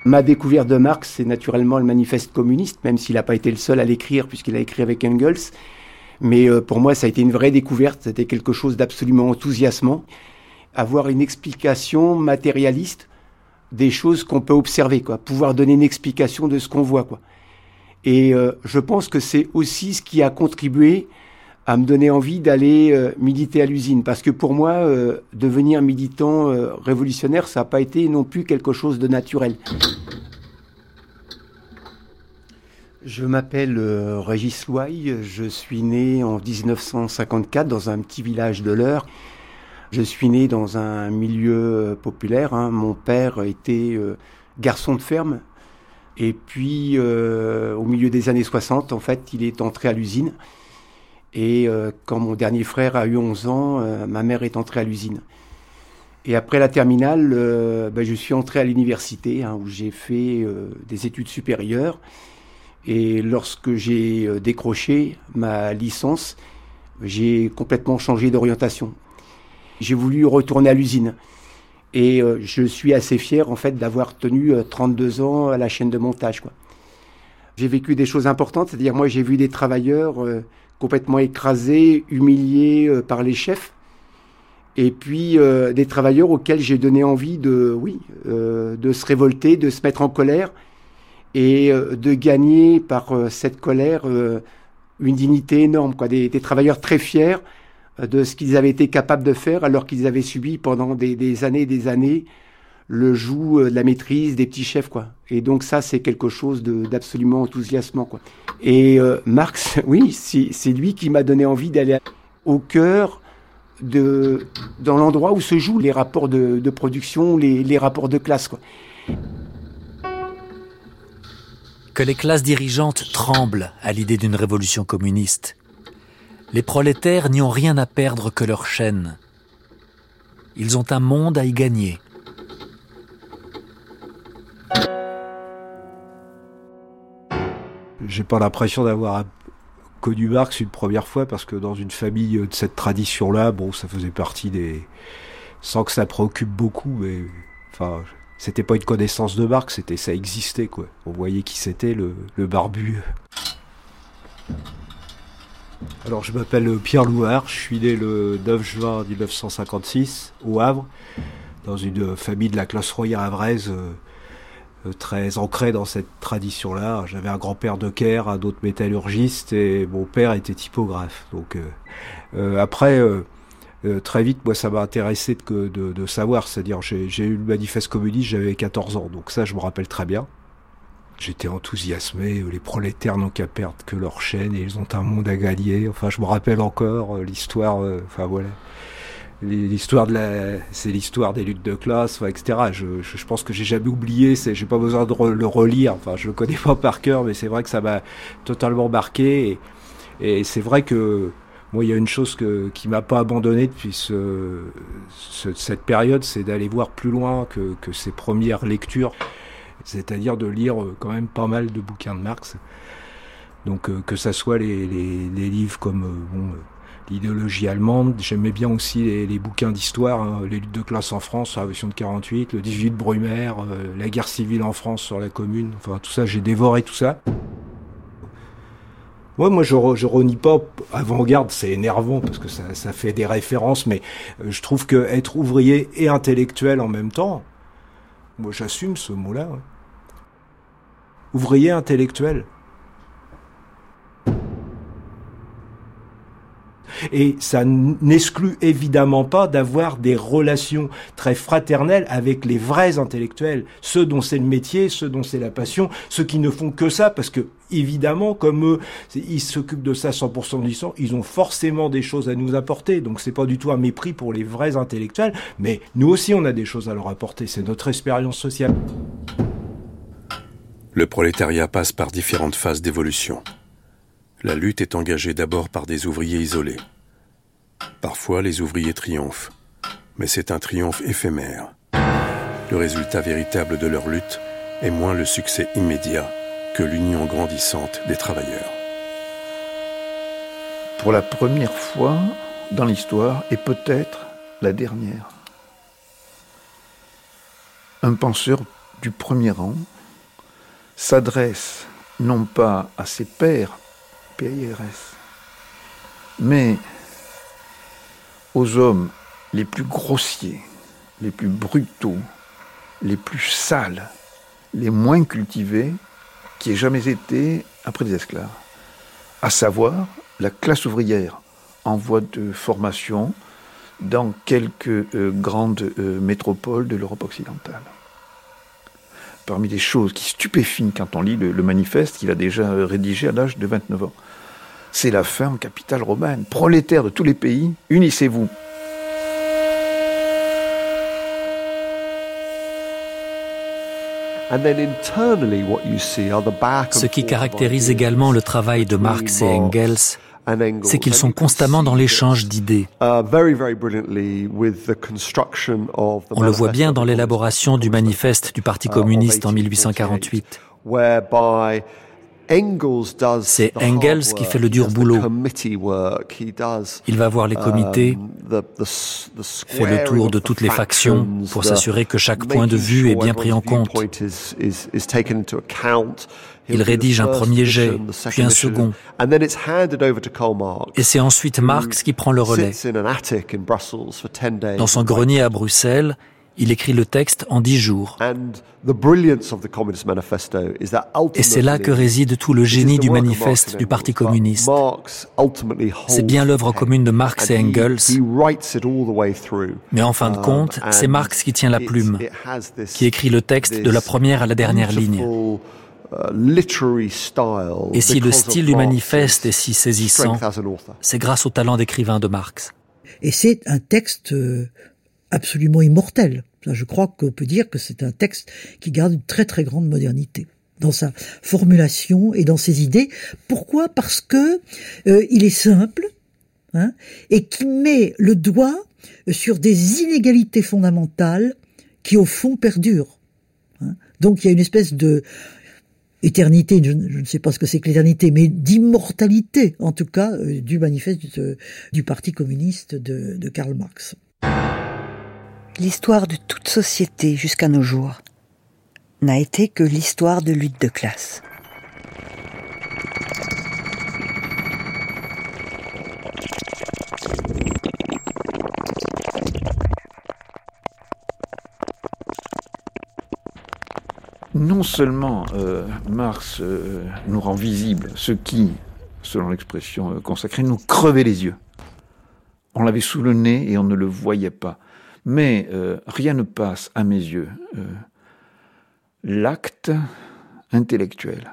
[SPEAKER 26] Ma découverte de Marx, c'est naturellement le manifeste communiste, même s'il n'a pas été le seul à l'écrire, puisqu'il a écrit avec Engels. Mais euh, pour moi, ça a été une vraie découverte, c'était quelque chose d'absolument enthousiasmant. Avoir une explication matérialiste des choses qu'on peut observer, quoi. Pouvoir donner une explication de ce qu'on voit, quoi. Et euh, je pense que c'est aussi ce qui a contribué à me donner envie d'aller euh, militer à l'usine. Parce que pour moi, euh, devenir militant euh, révolutionnaire, ça n'a pas été non plus quelque chose de naturel. Je m'appelle Régis Loy, je suis né en 1954 dans un petit village de l'Eure. Je suis né dans un milieu populaire. Hein. Mon père était garçon de ferme. Et puis, au milieu des années 60, en fait, il est entré à l'usine. Et euh, quand mon dernier frère a eu 11 ans, euh, ma mère est entrée à l'usine. Et après la terminale, euh, ben, je suis entré à l'université hein, où j'ai fait des études supérieures. Et lorsque j'ai décroché ma licence, j'ai complètement changé d'orientation. J'ai voulu retourner à l'usine. Et je suis assez fier en fait d'avoir tenu 32 ans à la chaîne de montage. J'ai vécu des choses importantes, c'est-à-dire moi j'ai vu des travailleurs complètement écrasés, humiliés euh, par les chefs. Et puis euh, des travailleurs auxquels j'ai donné envie de, oui, euh, de se révolter, de se mettre en colère et de gagner par cette colère une dignité énorme. Quoi. Des, travailleurs très fiers de ce qu'ils avaient été capables de faire alors qu'ils avaient subi pendant des, des années et des années le joug de la maîtrise des petits chefs. Quoi. Et donc ça, c'est quelque chose d'absolument enthousiasmant. Quoi. Et euh, Marx, [laughs] oui, c'est lui qui m'a donné envie d'aller au cœur de dans l'endroit où se jouent les rapports de, de production, les, les, rapports de classe. Quoi.
[SPEAKER 17] que les classes dirigeantes tremblent à l'idée d'une révolution communiste. Les prolétaires n'y ont rien à perdre que leur chaîne. Ils ont un monde à y gagner.
[SPEAKER 27] J'ai pas l'impression d'avoir connu Marx une première fois parce que dans une famille de cette tradition-là, bon, ça faisait partie des, sans que ça préoccupe beaucoup, mais enfin, c'était pas une connaissance de Marx, c'était ça existait quoi. On voyait qui c'était le, le, barbu. Alors je m'appelle Pierre Louard, je suis né le 9 juin 1956 au Havre, dans une famille de la classe royale havraise euh, euh, très ancrée dans cette tradition-là. J'avais un grand-père de Caire, un autre métallurgiste et mon père était typographe. Donc euh, euh après euh, très vite, moi, ça m'a intéressé de, de, de savoir. C'est-à-dire, j'ai eu le manifeste communiste, j'avais 14 ans, donc ça, je me rappelle très bien. J'étais enthousiasmé, euh, les prolétaires n'ont qu'à perdre que leur chaîne et ils ont un monde à gagner. Enfin, je me rappelle encore euh, l'histoire, enfin voilà. L'histoire de la, c'est l'histoire des luttes de classe, etc. Je, je, pense que j'ai jamais oublié, c'est, j'ai pas besoin de le relire. Enfin, je le connais [laughs] pas par cœur, mais c'est vrai que ça m'a totalement marqué. Et, c'est vrai que moi, il y a une chose que, qui m'a pas abandonné depuis ce, cette période, c'est d'aller voir plus loin que, que ces premières lectures, c'est-à-dire de lire euh, quand même pas mal de bouquins de Marx. Donc euh, que ça soit les, les, les livres comme euh, bon, l'idéologie allemande, j'aimais bien aussi les, bouquins d'histoire, hein, les luttes de classe en France, la Révolution de 48, le 18 de Brumaire, la guerre civile en France sur la Commune, enfin tout ça, j'ai dévoré tout ça. Ouais, moi, je, je renie pas avant-garde, c'est énervant parce que ça, ça, fait des références, mais euh, je trouve que être ouvrier et intellectuel en même temps, moi, j'assume ce mot-là. Ouvrier intellectuel. Et ça n'exclut évidemment pas d'avoir des relations très fraternelles avec les vrais intellectuels, ceux dont c'est le métier, ceux dont c'est la passion, ceux qui ne font que ça, parce que évidemment, comme eux, ils s'occupent de ça 100% du temps, ils ont forcément des choses à nous apporter. Donc c'est pas du tout un mépris pour les vrais intellectuels, mais nous aussi on a des choses à leur apporter. C'est notre expérience sociale.
[SPEAKER 20] Le prolétariat passe par différentes phases d'évolution. La lutte est engagée d'abord par des ouvriers isolés. Parfois, les ouvriers triomphent, mais c'est un triomphe éphémère. Le résultat véritable de leur lutte est moins le succès immédiat que l'union grandissante des travailleurs.
[SPEAKER 21] Pour la première fois dans l'histoire, et peut-être la dernière, un penseur du premier rang s'adresse non pas à ses pairs Mais aux hommes les plus grossiers, les plus brutaux, les plus sales, les moins cultivés qui aient jamais été après des esclaves, à savoir la classe ouvrière en voie de formation dans quelques euh, grandes euh, métropoles de l'Europe occidentale parmi les choses qui stupéfient quand on lit le, manifeste qu'il a déjà rédigé à l'âge de 29 ans. C'est la fin en capitale romaine. Prolétaires de tous les pays, unissez-vous.
[SPEAKER 17] Ce qui caractérise également le travail de Marx et Engels, c'est qu'ils sont constamment dans l'échange d'idées. Uh, On le voit bien dans l'élaboration du manifeste du Parti uh, communiste en 1848. C'est Engels qui fait le dur boulot. Il va voir les comités, um, fait le tour de toutes les factions pour s'assurer que chaque point de vue est bien pris en compte. Il rédige un premier jet, puis un second. Et c'est ensuite Marx qui prend le relais. Dans son grenier à Bruxelles, il écrit le texte en dix jours. Et c'est là que réside tout le génie du manifeste du Parti communiste. C'est bien l'œuvre commune de Marx et Engels. Mais en fin de compte, c'est Marx qui tient la plume, qui écrit le texte de la première à la dernière ligne. Et si le style du manifeste est si saisissant, c'est grâce au talent d'écrivain de Marx.
[SPEAKER 28] Et c'est un texte euh, absolument immortel. Je crois qu'on peut dire que c'est un texte qui garde une très très grande modernité.
[SPEAKER 14] dans sa formulation et dans ses idées. Pourquoi? Parce que euh, il est simple hein, et qui met le doigt sur des inégalités fondamentales qui au fond perdurent. Hein. Donc il y a une espèce de éternité, je, ne sais pas ce que c'est que l'éternité, mais d'immortalité, en tout cas, euh, du manifeste du Parti communiste de Karl Marx.
[SPEAKER 23] L'histoire de toute société jusqu'à nos jours n'a été que l'histoire de lutte de classe.
[SPEAKER 21] Non seulement euh, Marx euh, nous rend visible ce qui, selon l'expression euh, consacrée, nous crevait les yeux. On l'avait sous le nez et on ne le voyait pas. Mais rien ne passe à mes yeux. L'acte intellectuel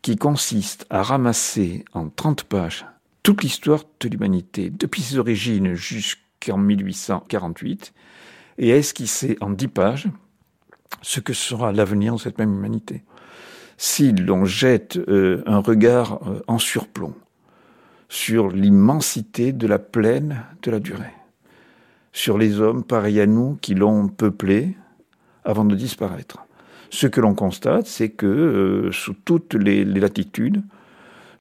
[SPEAKER 21] qui consiste à ramasser en 30 pages toute l'histoire de l'humanité, depuis ses origines jusqu'en 1848, et à esquisser en 10 pages ce que sera l'avenir de cette même humanité. Si l'on jette euh, un regard euh, en surplomb sur l'immensité de la plaine de la durée, sur les hommes pareils à nous qui l'ont peuplé avant de disparaître, ce que l'on constate, c'est que euh, sous toutes les latitudes,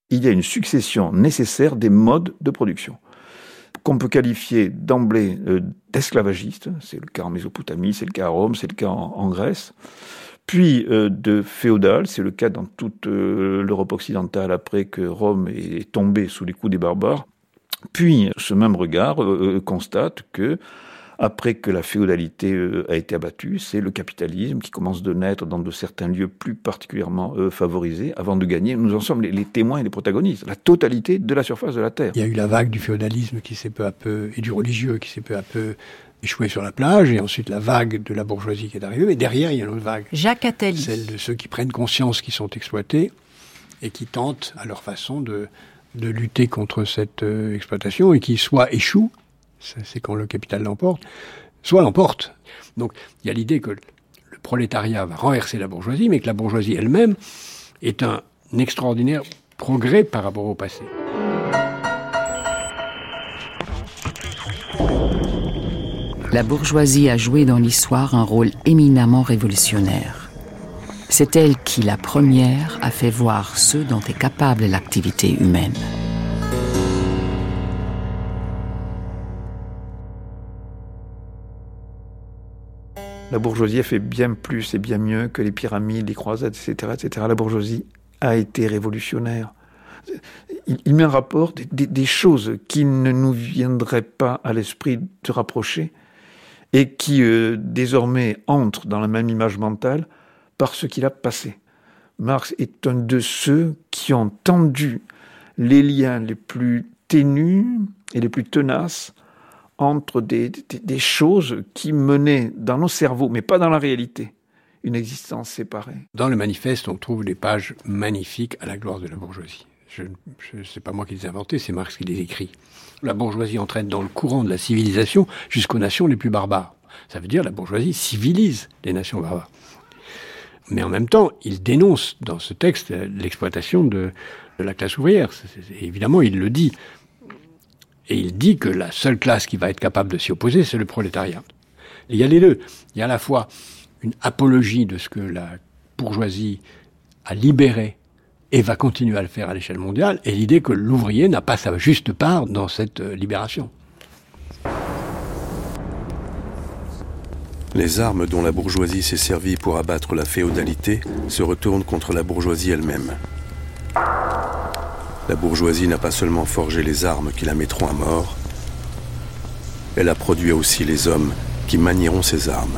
[SPEAKER 21] il y a une succession nécessaire des modes de production qu'on peut qualifier d'emblée euh, d'esclavagiste, c'est le cas en Mésopotamie, c'est le cas à Rome, c'est le cas en, Grèce, puis euh, de féodal, c'est le cas dans toute euh, l'Europe occidentale après que Rome est tombée sous les coups des barbares, puis ce même regard constate que après que la féodalité euh, a été abattue, c'est le capitalisme qui commence de naître dans de certains lieux plus particulièrement euh, favorisés avant de gagner. Nous en sommes les, témoins et les protagonistes, la totalité de la surface de la Terre.
[SPEAKER 29] Il y a eu la vague du féodalisme qui s'est peu à peu, et du religieux qui s'est peu à peu échoué sur la plage, et ensuite la vague de la bourgeoisie qui est arrivée, mais derrière, il y a une autre vague.
[SPEAKER 23] Jacques Attali.
[SPEAKER 29] Celle de ceux qui prennent conscience qu'ils sont exploités et qui tentent, à leur façon, de, de lutter contre cette euh, exploitation et qui soit échouent, c'est quand le capital l'emporte, soit l'emporte. Donc il y a l'idée que le prolétariat va renverser la bourgeoisie, mais que la bourgeoisie elle-même est un extraordinaire progrès par rapport au passé.
[SPEAKER 7] La bourgeoisie a joué dans l'histoire un rôle éminemment révolutionnaire. C'est elle qui, la première, a fait voir ce dont est capable l'activité humaine.
[SPEAKER 21] La bourgeoisie a fait bien plus et bien mieux que les pyramides, les croisades, etc. etc. La bourgeoisie a été révolutionnaire. Il, met en rapport des, choses qui ne nous viendraient pas à l'esprit de rapprocher et qui euh, désormais entrent dans la même image mentale par ce qu'il a passé. Marx est un de ceux qui ont tendu les liens les plus ténus et les plus tenaces entre des, choses qui menaient dans nos cerveaux, mais pas dans la réalité, une existence séparée.
[SPEAKER 29] Dans le manifeste, on trouve des pages magnifiques à la gloire de la bourgeoisie. Ce n'est pas moi qui les ai inventées, c'est Marx qui les écrit. La bourgeoisie entraîne dans le courant de la civilisation jusqu'aux nations les plus barbares. Ça veut dire la bourgeoisie civilise les nations barbares. Mais en même temps, il dénonce dans ce texte l'exploitation de, de la classe ouvrière. évidemment, il le dit. Et il dit que la seule classe qui va être capable de s'y opposer, c'est le prolétariat. il y a les deux. Il y a à la fois une apologie de ce que la bourgeoisie a libéré et va continuer à le faire à l'échelle mondiale, et l'idée que l'ouvrier n'a pas sa juste part dans cette euh, libération.
[SPEAKER 6] Les armes dont la bourgeoisie s'est servie pour abattre la féodalité se retournent contre la bourgeoisie elle-même. La bourgeoisie n'a pas seulement forgé les armes qui la mettront à mort, elle a produit aussi les hommes qui manieront ces armes.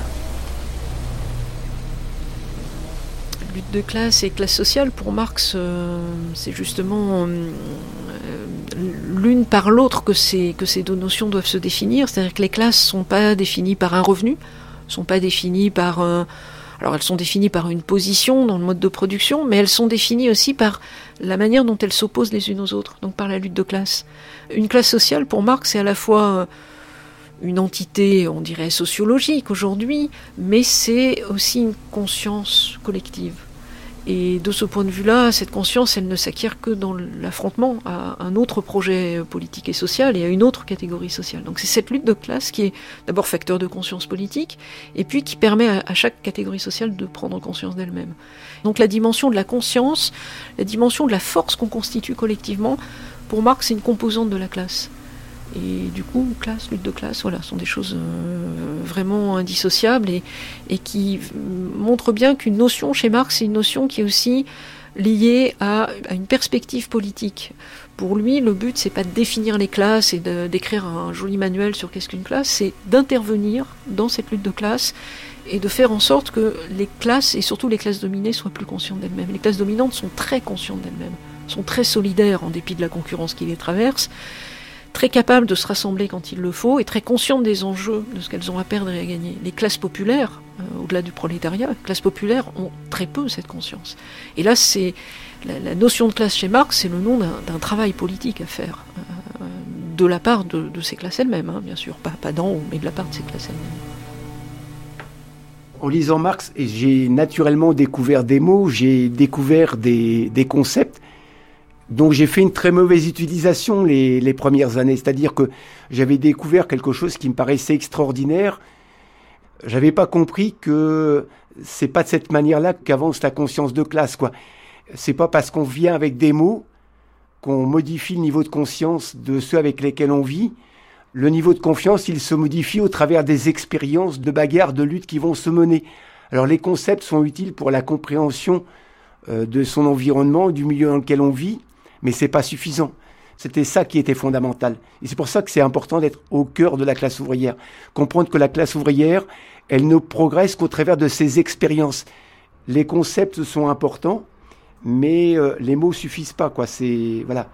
[SPEAKER 25] Lutte de classe et classe sociale, pour Marx, euh, c'est justement euh, l'une par l'autre que ces, deux notions doivent se définir. C'est-à-dire que les classes ne sont pas définies par un revenu, sont pas définies par... alors elles sont définies par une position dans le mode de production, mais elles sont définies aussi par la manière dont elles s'opposent les unes aux autres, donc par la lutte de classe. Une classe sociale, pour Marx, c'est à la fois euh, une entité, on dirait, sociologique aujourd'hui, mais c'est aussi une conscience collective. Et de ce point de vue-là, cette conscience, elle ne s'acquiert que dans l'affrontement à un autre projet politique et social et à une autre catégorie sociale. Donc c'est cette lutte de classe qui est d'abord facteur de conscience politique et puis qui permet à, chaque catégorie sociale de prendre conscience d'elle-même. Donc la dimension de la conscience, la dimension de la force qu'on constitue collectivement, pour Marx, c'est une composante de la classe. Et du coup, classe, lutte de classe, voilà, sont des choses euh, vraiment indissociables et, qui montrent bien qu'une notion chez Marx, c'est une notion qui est aussi liée à, à, une perspective politique. Pour lui, le but, c'est pas de définir les classes et d'écrire un joli manuel sur qu'est-ce qu'une classe, c'est d'intervenir dans cette lutte de classe et de faire en sorte que les classes, et surtout les classes dominées, soient plus conscientes d'elles-mêmes. Les classes dominantes sont très conscientes d'elles-mêmes, sont très solidaires en dépit de la concurrence qui les traverse, très capables de se rassembler quand il le faut et très conscientes des enjeux de ce qu'elles ont à perdre et à gagner. Les classes populaires, euh, au-delà du prolétariat, les classes populaires ont très peu cette conscience. Et là, c'est la, notion de classe chez Marx, c'est le nom d'un travail politique à faire euh, de la part de, ces classes elles-mêmes, hein, bien sûr, pas, pas d'en haut, mais de la part de ces classes elles-mêmes.
[SPEAKER 26] En lisant Marx, j'ai naturellement découvert des mots, j'ai découvert des concepts donc j'ai fait une très mauvaise utilisation les, premières années, c'est-à-dire que j'avais découvert quelque chose qui me paraissait extraordinaire. J'avais pas compris que c'est pas de cette manière-là qu'avance la conscience de classe, quoi. C'est pas parce qu'on vient avec des mots qu'on modifie le niveau de conscience de ceux avec lesquels on vit. Le niveau de confiance, il se modifie au travers des expériences de bagarres, de luttes qui vont se mener. Alors les concepts sont utiles pour la compréhension euh, de son environnement, du milieu dans lequel on vit, mais c'est pas suffisant. C'était ça qui était fondamental. Et c'est pour ça que c'est important d'être au cœur de la classe ouvrière. Comprendre que la classe ouvrière, elle ne progresse qu'au travers de ses expériences. Les concepts sont importants, mais euh, les mots suffisent pas, quoi. C'est, voilà.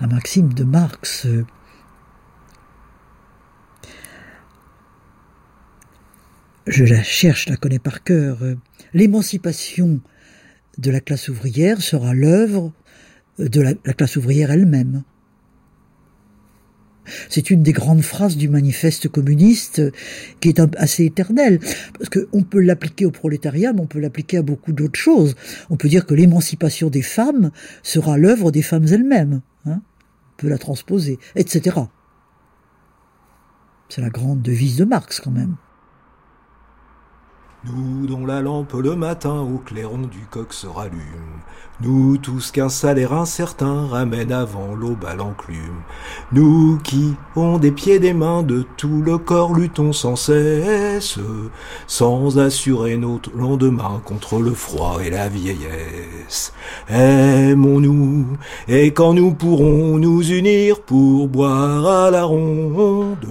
[SPEAKER 14] La maxime de Marx. Euh, je la cherche, je la connais par cœur. Euh, l'émancipation de la classe ouvrière sera l'œuvre de la, classe ouvrière elle-même. C'est une des grandes phrases du manifeste communiste qui est assez éternelle, parce qu'on peut l'appliquer au prolétariat, mais on peut l'appliquer à beaucoup d'autres choses. On peut dire que l'émancipation des femmes sera l'œuvre des femmes elles-mêmes. Hein on peut la transposer, etc. C'est la grande devise de Marx quand même.
[SPEAKER 27] Nous dont la lampe le matin au clairon du coq se rallume, nous tous qu'un salaire incertain ramène avant l'aube à l'enclume. Nous qui, ont des pieds des mains, de tout le corps luttons sans cesse, sans assurer notre lendemain contre le froid et la vieillesse. Aimons-nous, et quand nous pourrons nous unir pour boire à la ronde,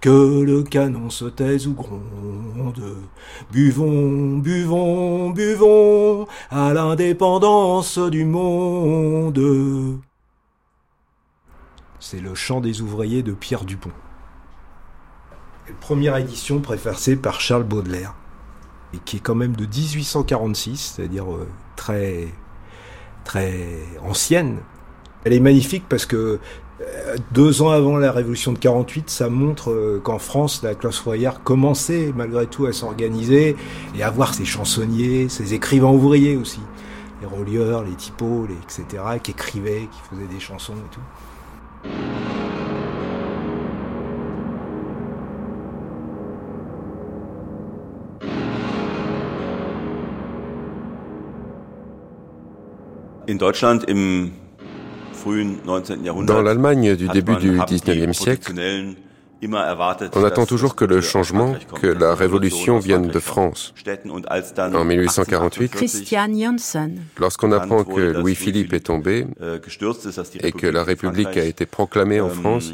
[SPEAKER 27] que le canon se taise ou gronde. Buvons, buvons, buvons à l'indépendance du monde.
[SPEAKER 13] C'est le chant des ouvriers de Pierre Dupont. Première édition préfacée par Charles Baudelaire, et qui est quand même de 1846, c'est-à-dire euh, très, très ancienne. Elle est magnifique parce que euh, deux ans avant la révolution de 48, ça montre euh, qu'en France, la classe ouvrière commençait malgré tout à s'organiser et à voir ses chansonniers, ses écrivains ouvriers aussi les relieurs, les typos, les, etc., qui écrivaient, qui faisaient des chansons et tout.
[SPEAKER 30] Dans l'Allemagne du début du 19e siècle, on attend toujours que le changement, que la révolution vienne de France. En 1848, lorsqu'on apprend que Louis-Philippe est tombé et que la République a été proclamée en France,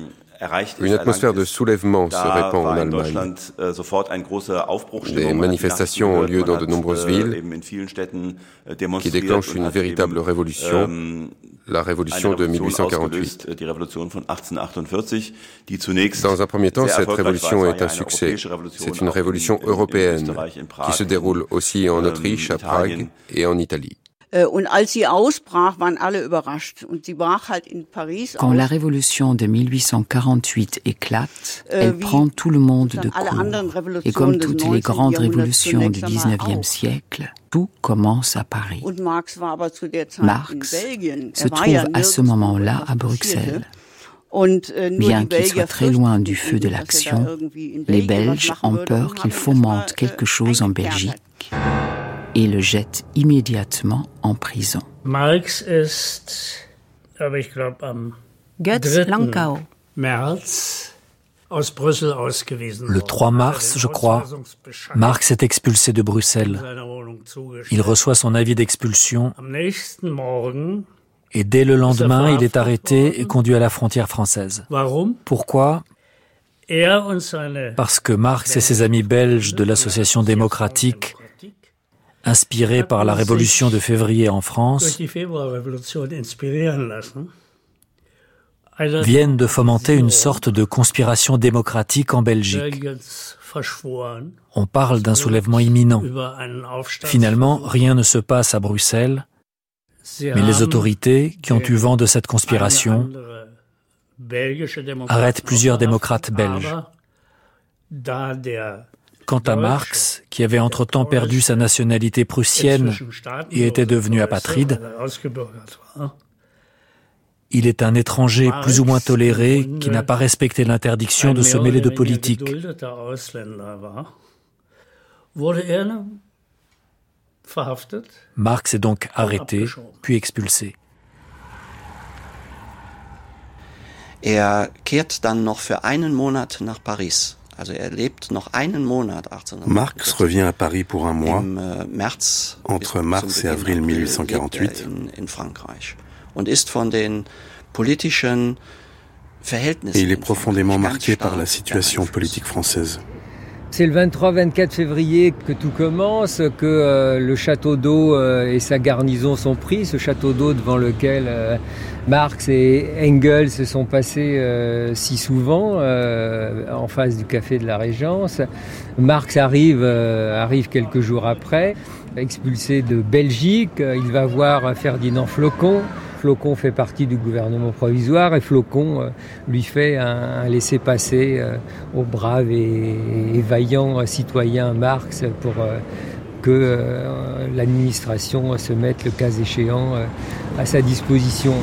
[SPEAKER 30] une atmosphère de soulèvement se répand en Allemagne. Des manifestations ont lieu dans de nombreuses villes qui déclenchent une véritable révolution, la révolution de 1848. Dans un premier temps, cette révolution est un succès. C'est une révolution européenne qui se déroule aussi en Autriche, à Prague et en Italie.
[SPEAKER 11] Äh,
[SPEAKER 7] Quand la révolution de 1848 éclate, äh, elle prend tout le monde de court. Et comme toutes les grandes révolutions du 19e siècle, tout commence à Paris. Marx se trouve à ce moment-là à Bruxelles. Äh, Bien qu'il soit très loin du feu de l'action, les Belges ont peur qu'il fomente quelque chose en Belgique et le jette immédiatement en prison.
[SPEAKER 31] Marx ist, aber ich glaube, am
[SPEAKER 4] Götz Lankau.
[SPEAKER 31] März
[SPEAKER 17] le 3 mars, je crois, Marx est expulsé de Bruxelles. Il reçoit son avis d'expulsion et dès le lendemain, il est arrêté et conduit à la frontière française. Pourquoi? Parce que Marx et ses amis belges de l'Association démocratique inspirés par la révolution de février en France, viennent de fomenter une sorte de conspiration démocratique en Belgique. On parle d'un soulèvement imminent. Finalement, rien ne se passe à Bruxelles, mais les autorités qui ont eu vent de cette conspiration arrêtent plusieurs démocrates belges. Quant à Marx, qui avait entre-temps perdu sa nationalité prussienne et était devenu apatride, il est un étranger plus ou moins toléré qui n'a pas respecté l'interdiction de se mêler de politique. Marx est donc arrêté, puis expulsé.
[SPEAKER 20] Er kehrt dann noch für einen Monat nach Paris. Er
[SPEAKER 6] Marx revient à Paris pour un mois, äh, entre mars et avril 1848. Et il est profondément marqué par la situation politique française.
[SPEAKER 10] C'est le 23-24 février que tout commence, que euh, le château d'eau euh, et sa garnison sont pris, ce château d'eau devant lequel euh, Marx et Engels se sont passés si souvent en face du café de la Régence. Marx arrive, arrive quelques jours après, expulsé de Belgique, il va voir Ferdinand Flocon, Flocon fait partie du gouvernement provisoire et Flocon euh, lui fait un, laisser-passer euh, au brave et, vaillant citoyen Marx pour euh, que l'administration se mette le cas échéant à sa disposition.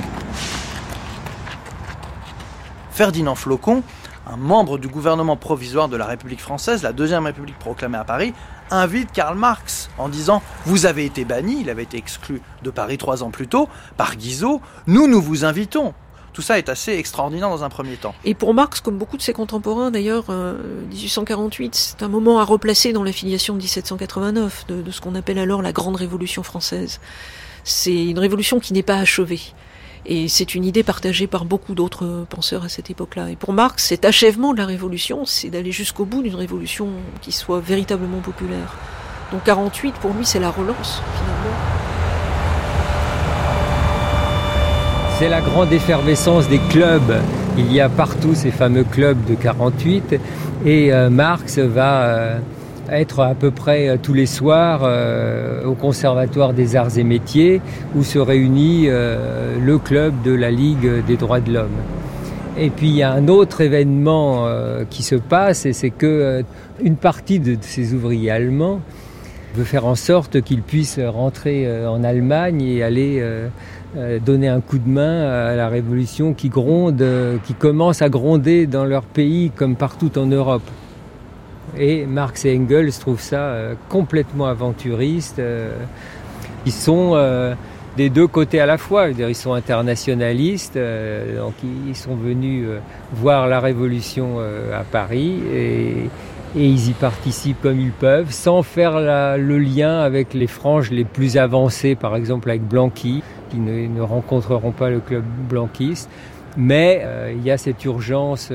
[SPEAKER 9] Ferdinand Flocon, un membre du gouvernement provisoire de la République française, la deuxième République proclamée à Paris, invite Karl Marx en disant Vous avez été banni, il avait été exclu de Paris trois ans plus tôt, par Guizot, nous, nous vous invitons. Tout ça est assez extraordinaire dans un premier temps.
[SPEAKER 25] Et pour Marx, comme beaucoup de ses contemporains d'ailleurs, 1848, euh, c'est un moment à replacer dans la filiation de 1789, de, de ce qu'on appelle alors la Grande Révolution française. C'est une révolution qui n'est pas achevée. Et c'est une idée partagée par beaucoup d'autres penseurs à cette époque-là. Et pour Marx, cet achèvement de la révolution, c'est d'aller jusqu'au bout d'une révolution qui soit véritablement populaire. Donc 48, pour lui, c'est la relance, finalement.
[SPEAKER 10] C'est la grande effervescence des clubs. Il y a partout ces fameux clubs de 48. Et euh, Marx va... Euh, être à peu près euh, tous les soirs euh, au Conservatoire des Arts et Métiers où se réunit euh, le club de la Ligue des droits de l'homme. Et puis il y a un autre événement qui se passe et c'est que une partie de, ces ouvriers allemands veut faire en sorte qu'ils puissent rentrer en Allemagne et aller donner un coup de main à la révolution qui gronde, qui commence à gronder dans leur pays comme partout en Europe. Et Marx et Engels trouvent ça euh, complètement aventuriste. Euh, ils sont euh, des deux côtés à la fois. Ils sont internationalistes, donc ils sont venus voir la révolution à Paris et, ils y participent comme ils peuvent, sans faire le lien avec les franges les plus avancées, par exemple avec Blanqui, qui ne, ne rencontreront pas le club blanquiste. Mais il y a cette urgence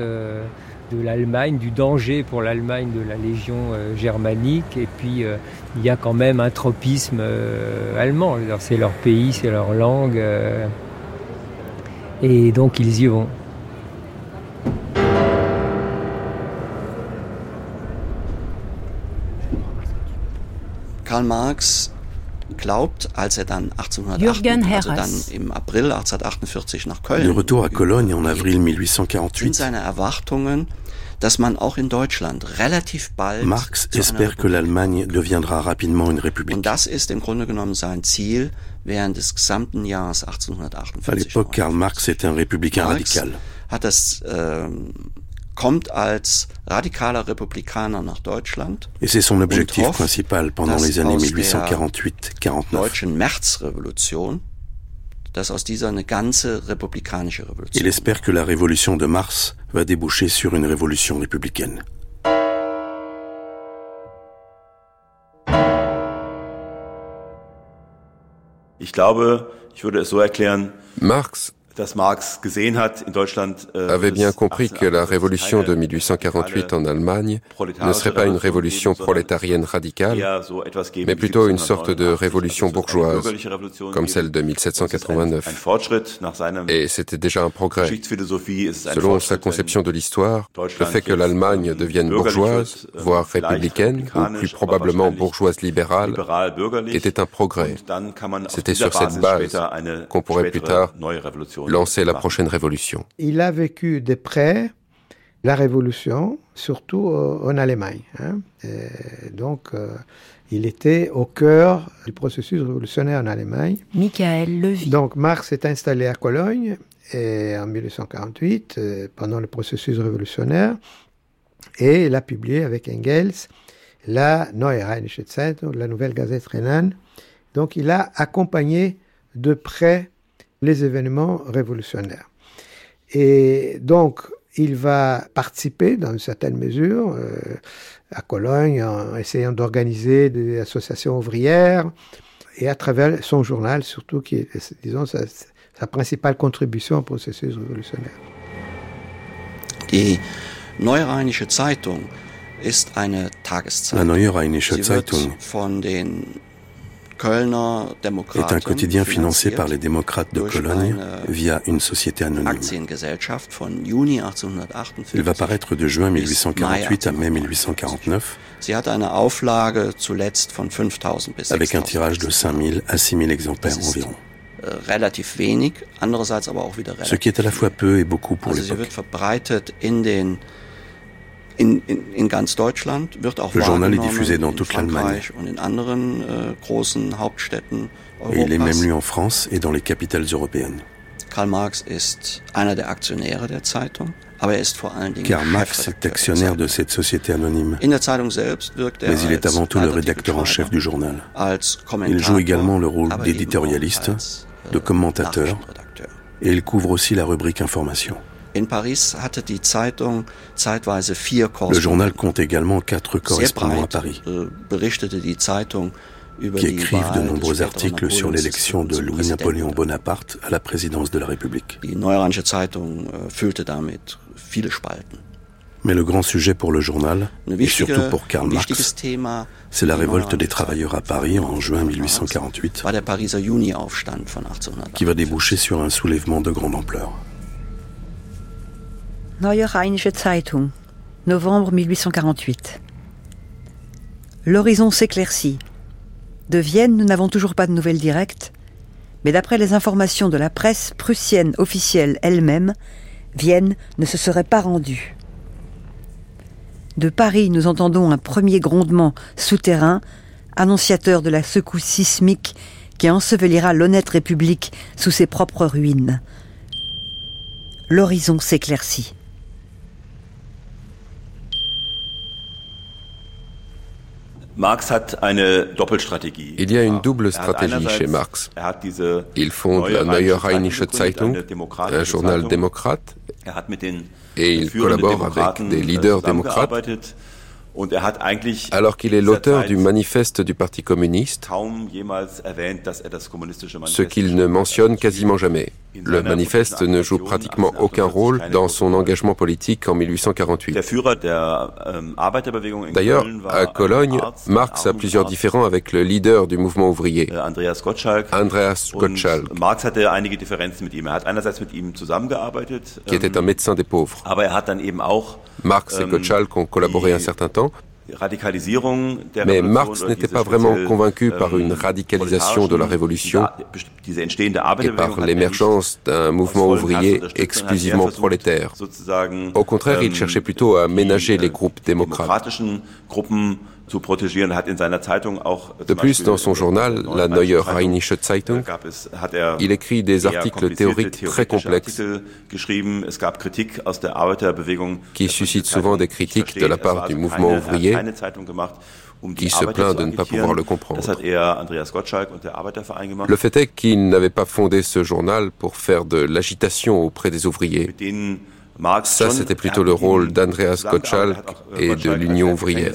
[SPEAKER 10] de l'Allemagne, du danger pour l'Allemagne de la Légion euh, germanique. Et puis, euh, il y a quand même un tropisme euh, allemand. C'est leur pays, c'est leur langue. et donc, ils y vont.
[SPEAKER 20] Karl Marx glaubt, als er dann 1848, also dann im April 1848 nach Köln,
[SPEAKER 6] de retour à Cologne en avril 1848,
[SPEAKER 20] seine Erwartungen, dass man auch in Deutschland relativ bald
[SPEAKER 6] Marx espère que l'Allemagne deviendra rapidement une république.
[SPEAKER 20] Und das ist im Grunde genommen sein Ziel während des gesamten Jahres 1848.
[SPEAKER 6] À l'époque, Karl Marx était un républicain
[SPEAKER 20] Marx
[SPEAKER 6] radical.
[SPEAKER 20] Hat das äh, kommt als radikaler Republikaner nach Deutschland.
[SPEAKER 6] Et c'est son objectif
[SPEAKER 20] hofft,
[SPEAKER 6] principal pendant
[SPEAKER 20] dass
[SPEAKER 6] les années
[SPEAKER 20] aus der
[SPEAKER 6] 1848-49.
[SPEAKER 20] deutschen Märzrevolution, dass aus dieser eine ganze republikanische
[SPEAKER 6] Il
[SPEAKER 20] Revolution.
[SPEAKER 6] espère que la révolution de mars va déboucher sur une révolution républicaine.
[SPEAKER 30] Ich glaube, ich würde es so erklären,
[SPEAKER 13] Marx
[SPEAKER 30] äh,
[SPEAKER 13] avait bien compris que la révolution de 1848 en Allemagne ne serait pas une révolution prolétarienne radicale, mais plutôt une
[SPEAKER 30] 1789,
[SPEAKER 13] sorte de révolution bourgeoise, comme celle de
[SPEAKER 30] Es ist ein, ein
[SPEAKER 13] 1789.
[SPEAKER 30] Fortschritt nach seinem
[SPEAKER 13] Et c'était déjà un progrès. Selon sa conception de l'histoire, le fait que l'Allemagne devienne bourgeoise,
[SPEAKER 30] ähm,
[SPEAKER 13] voire républicaine, ou plus probablement bourgeoise libérale, était un progrès. C'était sur cette base qu'on pourrait plus tard lancer la
[SPEAKER 30] machen.
[SPEAKER 13] prochaine révolution.
[SPEAKER 16] Il a vécu de près la révolution, surtout en Allemagne. hein. Et donc, euh, il était au cœur du processus révolutionnaire en Allemagne.
[SPEAKER 4] Michael Levy.
[SPEAKER 16] Donc, Marx s'est installé à Cologne et en 1848, euh, pendant le processus révolutionnaire, et il a publié avec Engels la Neue Rheinische Zeitung, la Nouvelle Gazette rhénane. Donc, il a accompagné de près les événements révolutionnaires. Et donc, il va participer dans une certaine mesure euh, à Cologne en essayant d'organiser des associations ouvrières et à travers son journal surtout qui est, disons, sa, sa principale contribution au processus révolutionnaire.
[SPEAKER 20] Die Neurheinische Zeitung ist eine
[SPEAKER 6] La
[SPEAKER 20] Tageszeitung.
[SPEAKER 6] Neue Rheinische
[SPEAKER 20] Sie wird
[SPEAKER 6] Zeitung
[SPEAKER 20] von den Kölner
[SPEAKER 6] est un quotidien financé par les démocrates de Cologne via une société anonyme.
[SPEAKER 20] Aktiengesellschaft von Juni 1848.
[SPEAKER 6] Il va paraître de juin 1848 à mai 1849
[SPEAKER 20] Sie hat eine Auflage zuletzt von 5000 bis
[SPEAKER 6] avec un
[SPEAKER 20] 6000.
[SPEAKER 6] tirage de 5000 à 6000 exemplaires environ.
[SPEAKER 20] äh,
[SPEAKER 6] Ce qui est à la fois peu et beaucoup pour l'époque. Le journal est diffusé dans toute l'Allemagne.
[SPEAKER 20] Äh,
[SPEAKER 6] Et il est même lu en France et dans les capitales européennes.
[SPEAKER 20] Karl Marx Dingen
[SPEAKER 6] Car Marx est actionnaire de cette société anonyme.
[SPEAKER 20] Er
[SPEAKER 6] Mais il est avant tout le rédacteur en chef du journal. Il joue également le rôle d'éditorialiste,
[SPEAKER 20] als, äh,
[SPEAKER 6] de commentateur, et il couvre aussi la rubrique information.
[SPEAKER 20] In Paris hatte die Zeitung zeitweise vier
[SPEAKER 6] Le journal compte également quatre correspondants à Paris,
[SPEAKER 20] äh, berichtete die Zeitung über
[SPEAKER 6] qui écrivent de nombreux articles sur l'élection de Louis-Napoléon. Bonaparte à la présidence de la République.
[SPEAKER 20] Äh.
[SPEAKER 6] Mais le grand sujet pour le journal, et surtout pour Karl Marx, c'est la révolte des travailleurs à Paris en juin 1848,
[SPEAKER 20] war der Pariser Juni-Aufstand von 1800.
[SPEAKER 6] qui va déboucher sur un soulèvement de grande ampleur.
[SPEAKER 23] Neue Rheinische Zeitung, novembre 1848. L'horizon s'éclaircit. De Vienne, nous n'avons toujours pas de nouvelles directes, mais d'après les informations de la presse prussienne officielle elle-même, Vienne ne se serait pas rendue. De Paris, nous entendons un premier grondement souterrain, annonciateur de la secousse sismique qui ensevelira l'honnête République sous ses propres ruines. L'horizon s'éclaircit.
[SPEAKER 13] Il y a une double
[SPEAKER 30] Er
[SPEAKER 13] stratégie chez Marx.
[SPEAKER 30] Er
[SPEAKER 13] Il fonde la Neue Rheinische Zeitung, un journal démocrate,
[SPEAKER 30] Er
[SPEAKER 13] et il collabore avec des
[SPEAKER 30] äh,
[SPEAKER 13] leaders démocrates,
[SPEAKER 30] er
[SPEAKER 13] alors qu'il est l'auteur du manifeste du Parti communiste,
[SPEAKER 30] er
[SPEAKER 13] ce qu'il ne mentionne quasiment jamais. Le manifeste ne joue pratiquement aucun rôle dans son engagement politique en 1848.
[SPEAKER 30] Der Führer der ähm,
[SPEAKER 13] D'ailleurs, à Cologne, Marx a plusieurs différends avec le leader du mouvement ouvrier,
[SPEAKER 30] äh, Andreas Gottschalk. Er
[SPEAKER 13] qui était un
[SPEAKER 30] ähm,
[SPEAKER 13] médecin des pauvres.
[SPEAKER 30] er
[SPEAKER 13] Marx et
[SPEAKER 30] ähm,
[SPEAKER 13] Gottschalk ont collaboré un certain temps, Mais Marx n'était pas vraiment convaincu par une radicalisation de la révolution et par l'émergence d'un mouvement ouvrier exclusivement prolétaire. Au contraire, il cherchait plutôt à ménager les groupes démocrates. De plus, dans son journal, la Neue Rheinische Zeitung, il écrit des articles théoriques très complexes qui suscitent souvent des critiques de la part du mouvement ouvrier qui se plaint de ne pas pouvoir le comprendre. Le fait est qu'il n'avait pas fondé ce journal pour faire de l'agitation auprès des ouvriers. Ça, c'était plutôt le rôle d'Andreas Gottschalk et de l'Union ouvrière.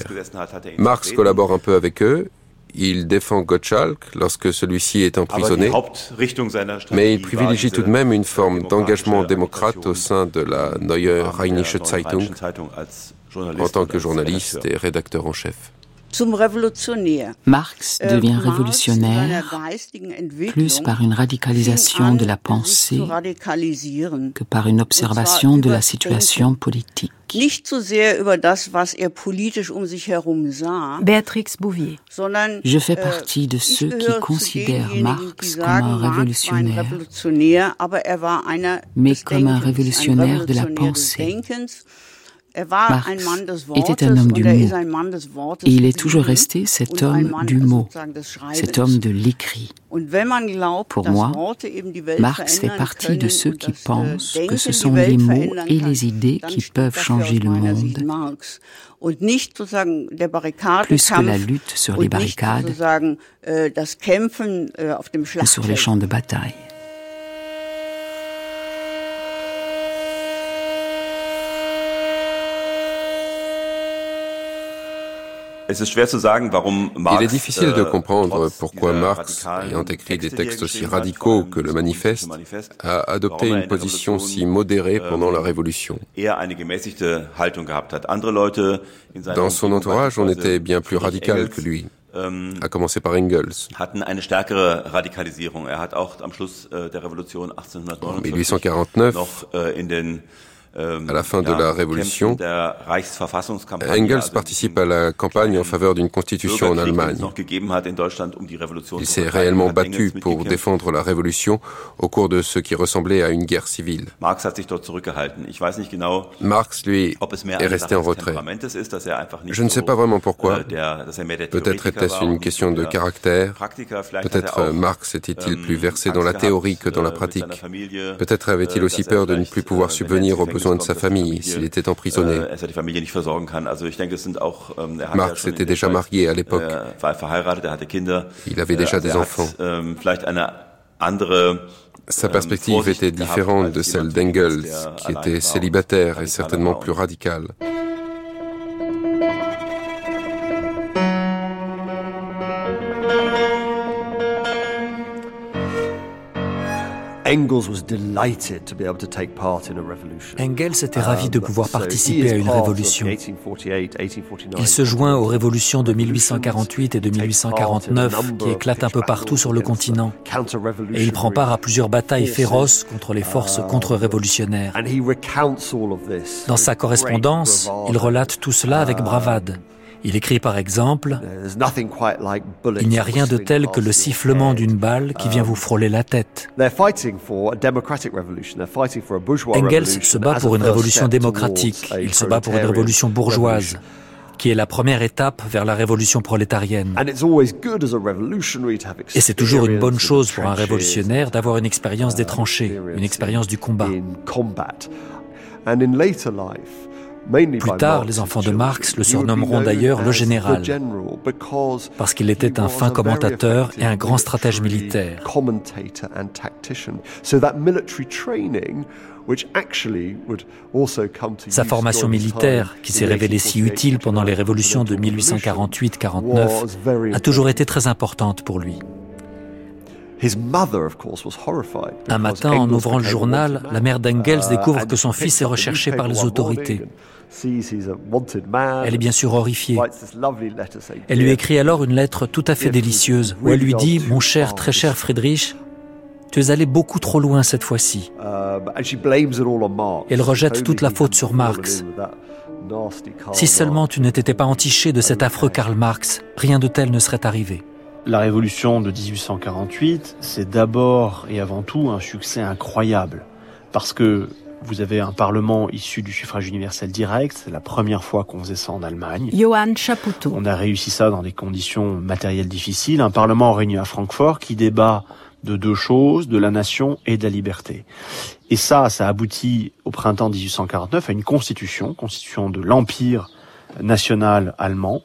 [SPEAKER 13] Marx collabore un peu avec eux. Il défend Gottschalk lorsque celui-ci est emprisonné, mais il privilégie tout de même une forme d'engagement démocrate au sein de la Neue Rheinische Zeitung en tant que journaliste et rédacteur en chef.
[SPEAKER 7] Marx äh, devient révolutionnaire plus par une radicalisation de la pensée que par une observation de la situation politique.
[SPEAKER 4] Er Béatrix Bouvier.
[SPEAKER 7] Je fais äh, partie de ceux qui considèrent Marx comme un révolutionnaire, er mais comme un révolutionnaire de la pensée. Marx était un homme du mot. Et il est toujours resté cet homme du mot, cet homme de l'écrit. Pour moi, Marx fait partie de ceux qui pensent que ce sont les mots et les idées qui peuvent changer le monde, plus que la lutte sur les barricades äh, ou sur les champs de bataille.
[SPEAKER 13] Il est difficile de äh, comprendre pourquoi Marx, ayant écrit des textes aussi radicaux que le manifeste, a adopté une position si modérée pendant la Révolution. Dans son entourage, on était bien plus radical que lui ähm, à commencer par Engels. En 1849, euh, à la fin de la Révolution, Engels participe à la campagne en faveur d'une constitution en Allemagne. Um Il s'est réellement battu pour défendre la Révolution au cours de ce qui ressemblait à une guerre civile. Marx, lui, est resté en retrait. Je ne sais pas vraiment pourquoi. Peut-être était-ce une question de caractère. Peut-être Marx était-il plus versé dans la théorie que dans la pratique. Peut-être avait-il aussi peur de ne plus pouvoir subvenir aux besoins de sa famille s'il était emprisonné. Äh, ähm, Marx était déjà marié à l'époque.
[SPEAKER 30] Er
[SPEAKER 13] Il avait déjà
[SPEAKER 30] äh,
[SPEAKER 13] des enfants.
[SPEAKER 30] Ähm,
[SPEAKER 13] sa ähm, perspective était différente de celle d'Engels, qui était célibataire et certainement plus radicale.
[SPEAKER 32] Engels était ravi de um, pouvoir participer à une révolution. Il se joint aux révolutions de 1848 et de 1849 qui éclatent un peu partout sur le continent. Et il prend part à plusieurs batailles féroces contre les forces contre-révolutionnaires. Dans sa correspondance, il relate tout cela avec bravade. Il écrit par exemple Il n'y a rien de tel que le sifflement d'une balle qui vient vous frôler la tête. Engels se bat pour une révolution démocratique, il se bat pour une révolution bourgeoise qui est la première étape vers la révolution prolétarienne. Et c'est toujours une bonne chose pour un révolutionnaire d'avoir une expérience des tranchées, une expérience du combat. Plus tard, les enfants de Marx le surnommeront d'ailleurs le général, parce qu'il était un fin commentateur et un grand stratège militaire. Sa formation militaire, qui s'est révélée si utile pendant les révolutions de 1848-49, a toujours été très importante pour lui. Un matin, en ouvrant le journal, la mère d'Engels uh, découvre que son fils est recherché par les autorités. Elle est bien sûr horrifiée. Elle lui écrit alors une lettre tout à fait délicieuse où elle lui dit Mon cher, très cher Friedrich,
[SPEAKER 17] Tu es allé beaucoup trop loin cette fois-ci. Elle rejette toute la faute sur Marx. Si seulement tu ne t'étais pas entiché de cet affreux Karl Marx, rien de tel ne serait arrivé.
[SPEAKER 33] La révolution de 1848, c'est d'abord et avant tout un succès incroyable. Parce que vous avez un parlement issu du suffrage universel direct. C'est la première fois qu'on faisait ça en Allemagne.
[SPEAKER 4] Johann Chapoutot.
[SPEAKER 33] On a réussi ça dans des conditions matérielles difficiles. Un parlement réuni à Francfort qui débat de deux choses, de la nation et de la liberté. Et ça, ça aboutit au printemps 1849 à une constitution, constitution de l'Empire national allemand,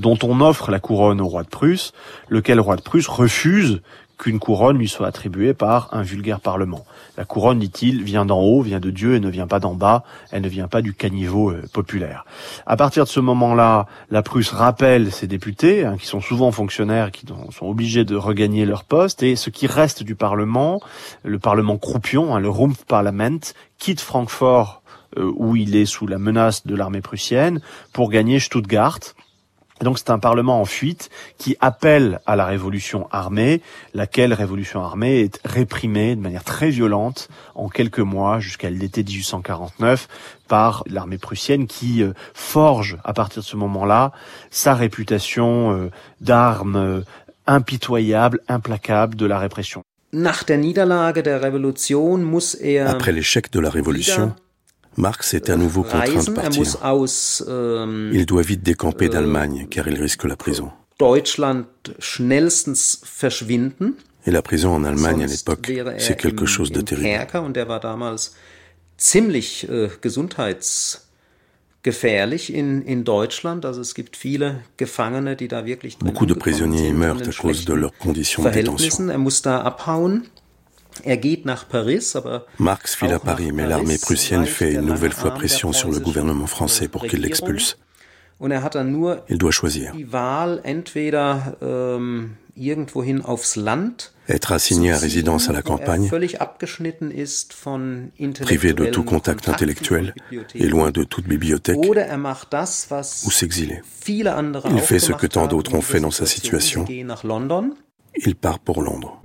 [SPEAKER 33] dont on offre la couronne au roi de Prusse, lequel roi de Prusse refuse qu'une couronne lui soit attribuée par un vulgaire parlement. La couronne, dit-il, vient d'en haut, vient de Dieu et ne vient pas d'en bas, elle ne vient pas du caniveau euh, populaire. À partir de ce moment-là, la Prusse rappelle ses députés, hein, qui sont souvent fonctionnaires, qui sont obligés de regagner leur poste, et ce qui reste du Parlement, le Parlement croupion, hein, le Rumpfparlament, quitte Francfort, euh, où il est sous la menace de l'armée prussienne, pour gagner Stuttgart, donc c'est un parlement en fuite qui appelle à la révolution armée, laquelle révolution armée est réprimée de manière très violente en quelques mois jusqu'à l'été 1849 par l'armée prussienne qui euh, forge à partir de ce moment-là sa réputation euh, d'arme euh, impitoyable, implacable de la répression.
[SPEAKER 8] Er
[SPEAKER 6] Après l'échec de la révolution, Marx est à nouveau contraint de partir.
[SPEAKER 8] Ähm,
[SPEAKER 6] il doit vite décamper d'Allemagne car il risque la prison. Et la prison en Allemagne à l'époque,
[SPEAKER 8] er
[SPEAKER 6] c'est quelque chose de terrible.
[SPEAKER 8] Er
[SPEAKER 6] Beaucoup de prisonniers meurent à cause de leurs conditions de détention.
[SPEAKER 8] Er
[SPEAKER 6] Marx file à Paris, mais l'armée prussienne fait une nouvelle fois pression sur le gouvernement français pour qu'il l'expulse.
[SPEAKER 8] Er
[SPEAKER 6] Il doit choisir.
[SPEAKER 8] Ähm,
[SPEAKER 6] Être assigné à résidence à la
[SPEAKER 8] er
[SPEAKER 6] campagne, privé de tout contact intellectuel et loin de toute bibliothèque, ou s'exiler. Il fait ce que tant d'autres ont fait dans sa situation. Il part pour Londres.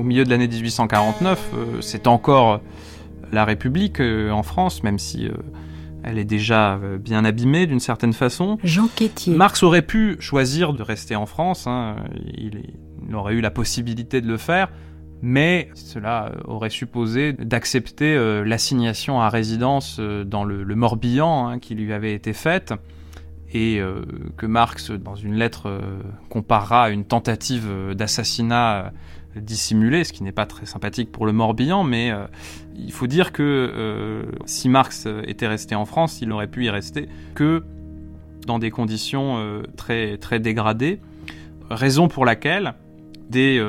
[SPEAKER 34] Au milieu de l'année 1849, euh, c'est encore la République euh, en France, même si euh, elle est déjà bien abîmée d'une certaine façon.
[SPEAKER 4] Jean Quétier.
[SPEAKER 34] Marx aurait pu choisir de rester en France, hein, il, aurait eu la possibilité de le faire, mais cela aurait supposé d'accepter l'assignation à résidence dans le, Morbihan hein, qui lui avait été faite et que Marx, dans une lettre, comparera à une tentative d'assassinat dissimulé, ce qui n'est pas très sympathique pour le Morbihan, mais euh, il faut dire que euh, si Marx était resté en France, il n'aurait pu y rester que dans des conditions euh, très, très dégradées, raison pour laquelle, dès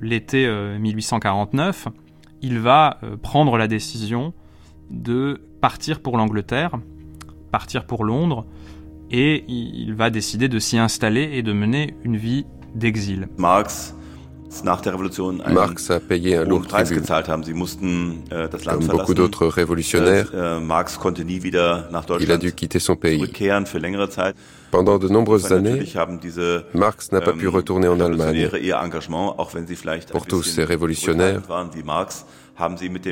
[SPEAKER 34] l'été 1849, il va prendre la décision de partir pour l'Angleterre, partir pour Londres, et il va décider de s'y installer et de mener une vie d'exil.
[SPEAKER 30] Marx
[SPEAKER 13] Marx a payé un lourd tribut. Comme beaucoup d'autres révolutionnaires,
[SPEAKER 30] äh,
[SPEAKER 13] il a dû quitter son pays. Pendant de nombreuses années, Marx n'a pas pu ähm, retourner en Allemagne. Pour tous ces révolutionnaires,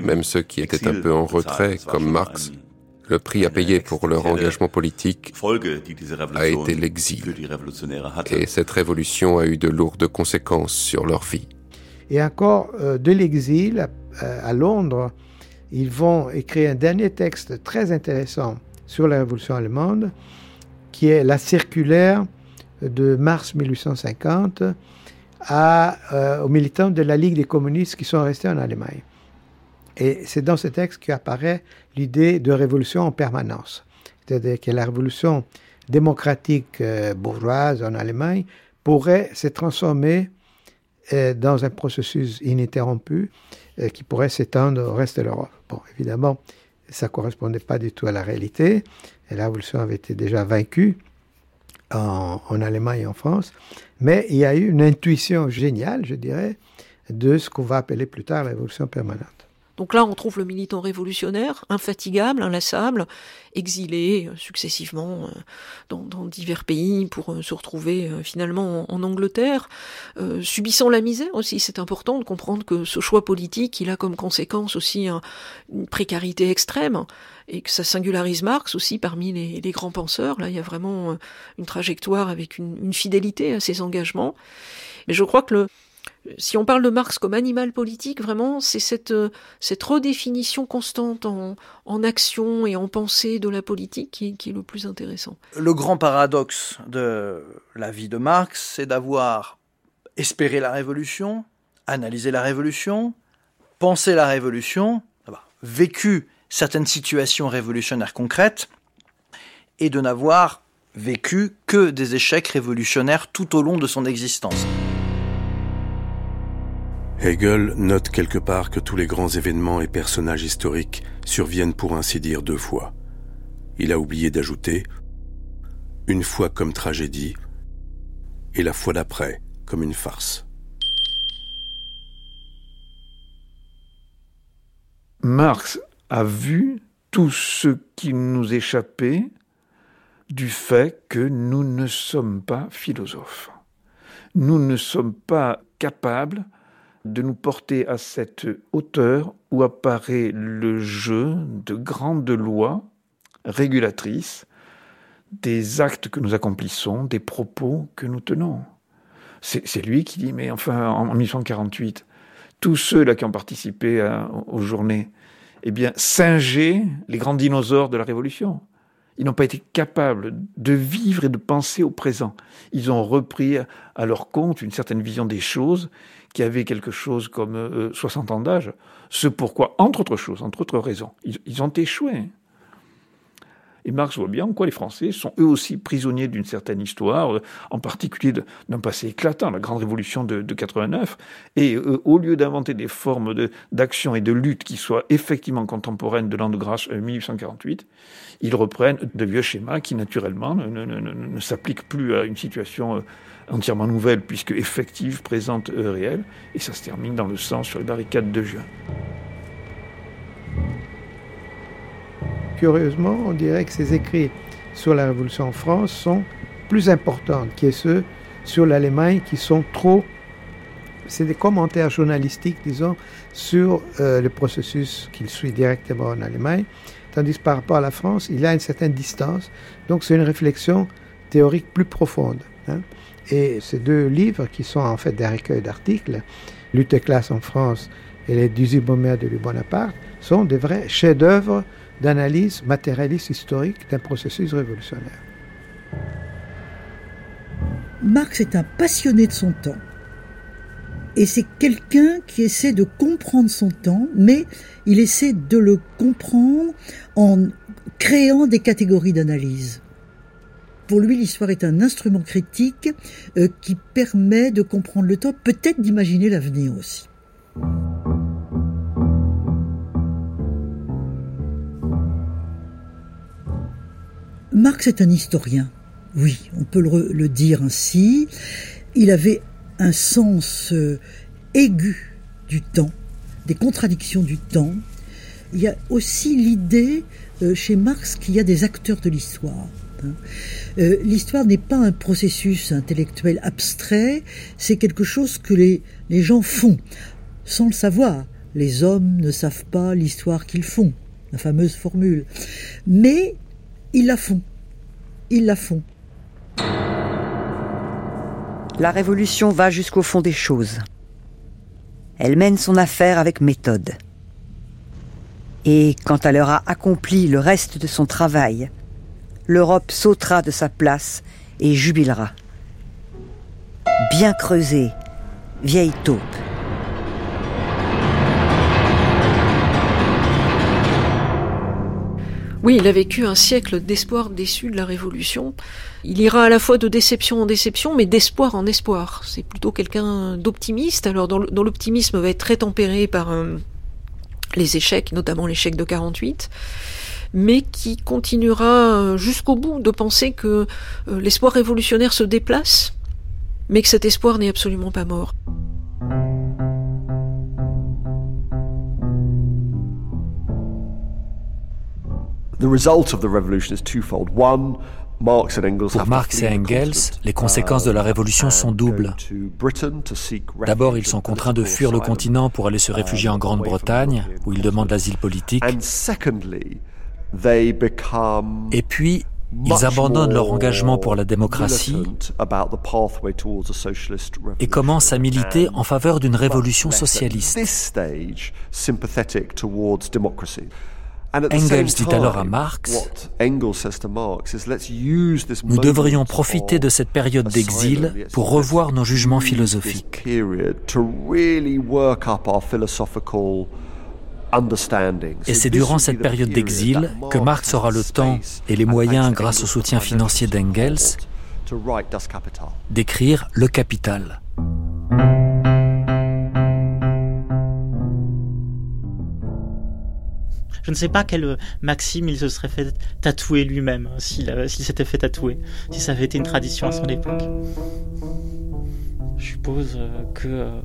[SPEAKER 13] même ceux qui étaient un peu en retrait, comme Marx, le prix à payer pour leur engagement politique a été l'exil. Et cette révolution a eu de lourdes conséquences sur leur vie.
[SPEAKER 16] Et encore, euh, de l'exil à, Londres, ils vont écrire un dernier texte très intéressant sur la révolution allemande, qui est la circulaire de mars 1850 à, euh, aux militants de la Ligue des communistes qui sont restés en Allemagne. Et c'est dans ce texte qu'apparaît l'idée de révolution en permanence. C'est-à-dire que la révolution démocratique euh, bourgeoise en Allemagne pourrait se transformer euh, dans un processus ininterrompu euh, qui pourrait s'étendre au reste de l'Europe. Bon, évidemment, ça ne correspondait pas du tout à la réalité. Et la révolution avait été déjà vaincue en, en Allemagne et en France. Mais il y a eu une intuition géniale, je dirais, de ce qu'on va appeler plus tard la révolution permanente.
[SPEAKER 25] Donc là, on trouve le militant révolutionnaire, infatigable, inlassable, exilé euh, successivement euh, dans, divers pays pour euh, se retrouver finalement en, Angleterre, subissant la misère aussi. C'est important de comprendre que ce choix politique, il a comme conséquence aussi une précarité extrême et que ça singularise Marx aussi parmi les, grands penseurs. Là, il y a vraiment une trajectoire avec une, une fidélité à ses engagements. Mais je crois que le, si on parle de Marx comme animal politique, vraiment, c'est cette, euh, redéfinition constante en, action et en pensée de la politique qui, est le plus intéressant.
[SPEAKER 9] Le grand paradoxe de la vie de Marx, c'est d'avoir espéré la révolution, analysé la révolution, pensé la révolution, vécu certaines situations révolutionnaires concrètes, et de n'avoir vécu que des échecs révolutionnaires tout au long de son existence.
[SPEAKER 6] Hegel note quelque part que tous les grands événements et personnages historiques surviennent pour ainsi dire deux fois. Il a oublié d'ajouter une fois comme tragédie et la fois d'après comme une farce.
[SPEAKER 21] Marx a vu tout ce qui nous échappait du fait que nous ne sommes pas philosophes. Nous ne sommes pas capables de nous porter à cette hauteur où apparaît le jeu de grandes lois régulatrices des actes que nous accomplissons, des propos que nous tenons. C'est lui qui dit, mais enfin, en 1848, tous ceux-là qui ont participé aux journées, eh bien, singeaient les grands dinosaures de la Révolution. Ils n'ont pas été capables de vivre et de penser au présent. Ils ont repris à leur compte une certaine vision des choses qui avait quelque chose comme 60 euh, ans d'âge, ce pourquoi, entre autres choses, entre autres raisons, ils, ont échoué. Et Marx voit bien en quoi les Français sont eux aussi prisonniers d'une certaine histoire, en particulier d'un passé éclatant, la grande révolution de, 89. Et euh, au lieu d'inventer des formes d'action et de lutte qui soient effectivement contemporaines de l'an de grâce 1848, euh, ils reprennent de vieux schémas qui naturellement ne, ne s'appliquent plus à une situation entièrement nouvelle, puisque effective, présente, réelle, et ça se termine dans le sang sur les barricades de juin.
[SPEAKER 16] Curieusement, on dirait que ces écrits sur la Révolution en France sont plus importants que ceux sur l'Allemagne qui sont trop... C'est des commentaires journalistiques, disons, sur euh, le processus qu'il suit directement en Allemagne, tandis par rapport à la France, il a une certaine distance. Donc c'est une réflexion théorique plus profonde. Hein. Et ces deux livres, qui sont en fait des recueils d'articles, Lutte et classe en France et Les 18 bombardiers de Louis Bonaparte, sont des vrais chefs-d'œuvre d'analyse matérialiste historique d'un processus révolutionnaire.
[SPEAKER 14] Marx est un passionné de son temps. Et c'est quelqu'un qui essaie de comprendre son temps, mais il essaie de le comprendre en créant des catégories d'analyse. Pour lui, l'histoire est un instrument critique euh, qui permet de comprendre le temps, peut-être d'imaginer l'avenir aussi. Marx est un historien. Oui, on peut le, dire ainsi. Il avait un sens euh, aigu du temps, des contradictions du temps. Il y a aussi l'idée euh, chez Marx qu'il y a des acteurs de l'histoire. Hein. Euh, l'histoire n'est pas un processus intellectuel abstrait, c'est quelque chose que les, les gens font, sans le savoir. Les hommes ne savent pas l'histoire qu'ils font, la fameuse formule. Mais ils la font. Ils la font.
[SPEAKER 23] La révolution va jusqu'au fond des choses. Elle mène son affaire avec méthode. Et quand elle aura accompli le reste de son travail, l'Europe sautera de sa place et jubilera. Bien creusé, vieille taupe.
[SPEAKER 25] Oui, il a vécu un siècle d'espoir déçu de la Révolution. Il ira à la fois de déception en déception, mais d'espoir en espoir. C'est plutôt quelqu'un d'optimiste, alors dont l'optimisme va être très tempéré par euh, les échecs, notamment l'échec de 48 mais qui continuera euh, jusqu'au bout de penser que euh, l'espoir révolutionnaire se déplace, mais que cet espoir n'est absolument pas mort.
[SPEAKER 17] The result of the revolution is twofold. One,
[SPEAKER 32] pour Marx et Engels, les conséquences de la révolution sont doubles. D'abord, ils sont contraints de fuir le continent pour aller se réfugier en Grande-Bretagne, où ils demandent l'asile politique. Et puis, ils abandonnent leur engagement pour la démocratie et commencent à militer en faveur d'une révolution socialiste. Engels dit alors à Marx, nous devrions profiter de cette période d'exil pour revoir nos jugements philosophiques. Et c'est durant cette période d'exil que Marx aura le temps et les moyens, grâce au soutien financier d'Engels, d'écrire Le Capital.
[SPEAKER 3] Je ne sais pas quelle maxime il se serait fait tatouer lui-même, hein, s'il s'était fait tatouer, si ça avait été une tradition à son époque. Je suppose euh, que euh,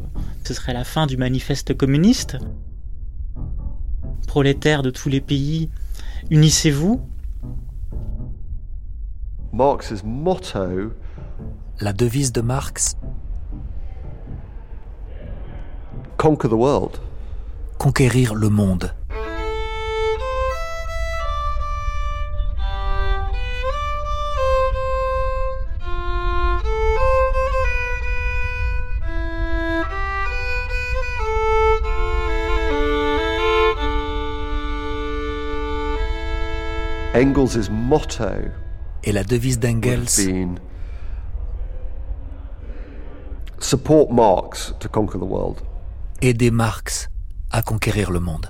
[SPEAKER 3] ce serait la fin du manifeste communiste. Prolétaires de tous les pays, unissez-vous.
[SPEAKER 17] Marx's motto.
[SPEAKER 32] La devise de Marx.
[SPEAKER 17] Conquer the world.
[SPEAKER 32] Conquérir le monde. Et la devise d'Engels
[SPEAKER 17] Support Marx to conquer the world.
[SPEAKER 32] Aider Marx à conquérir le monde.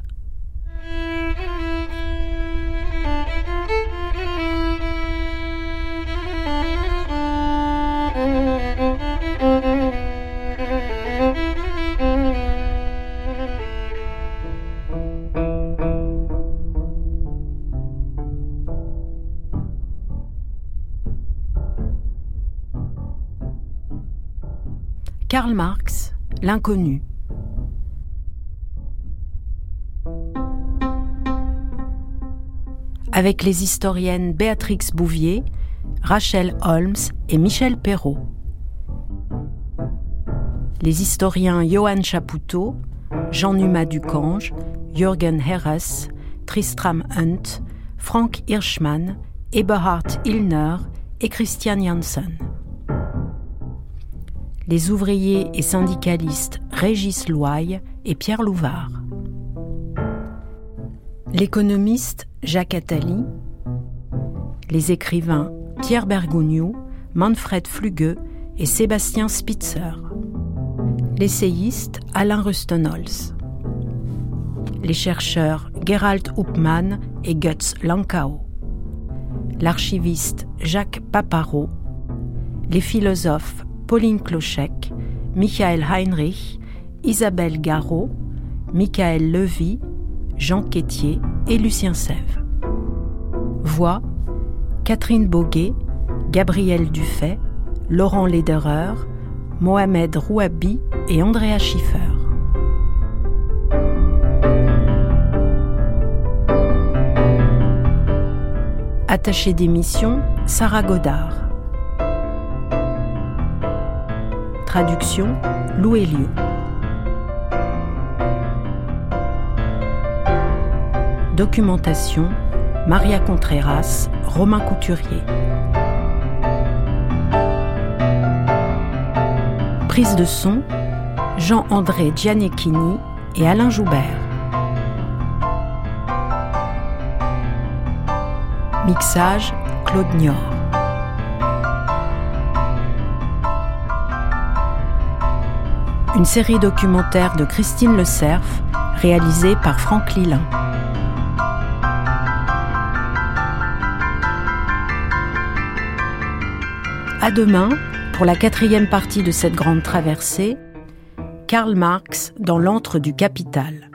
[SPEAKER 4] Avec les historiennes Béatrix Bouvier, Rachel Holmes et Michel Perrault. Les historiens Johann Chapoutot, Jean-Numa Ducange, Jürgen Herres, Tristram Hunt, Frank Hirschmann, Eberhard Illner et Christian Janssen les ouvriers et syndicalistes Régis Loy et Pierre Louvard. L'économiste Jacques Attali, les écrivains Pierre Bergogneau, Manfred Flugue et Sébastien Spitzer, l'essayiste Alain Rustenholz, les chercheurs Gerald Uppmann et Guts Lankau, l'archiviste Jacques Paparot, les philosophes Pauline Clochec, Michael Heinrich, Isabelle Garot, Michael Levy, Jean Quétier et Lucien Sève. Voix Catherine Boguet, Gabriel Dufay, Laurent Lederer, Mohamed Rouabi et Andrea Schiffer. Attaché d'émission, Sarah Godard. Traduction Lou Lieu. Documentation Maria Contreras, Romain Couturier. Prise de son Jean-André Gianecchini et Alain Joubert. Mixage Claude Niort. Une série documentaire de Christine Le Cerf, réalisée par Franck Lilin. À demain pour la quatrième partie de cette grande traversée, Karl Marx dans l'antre du capital.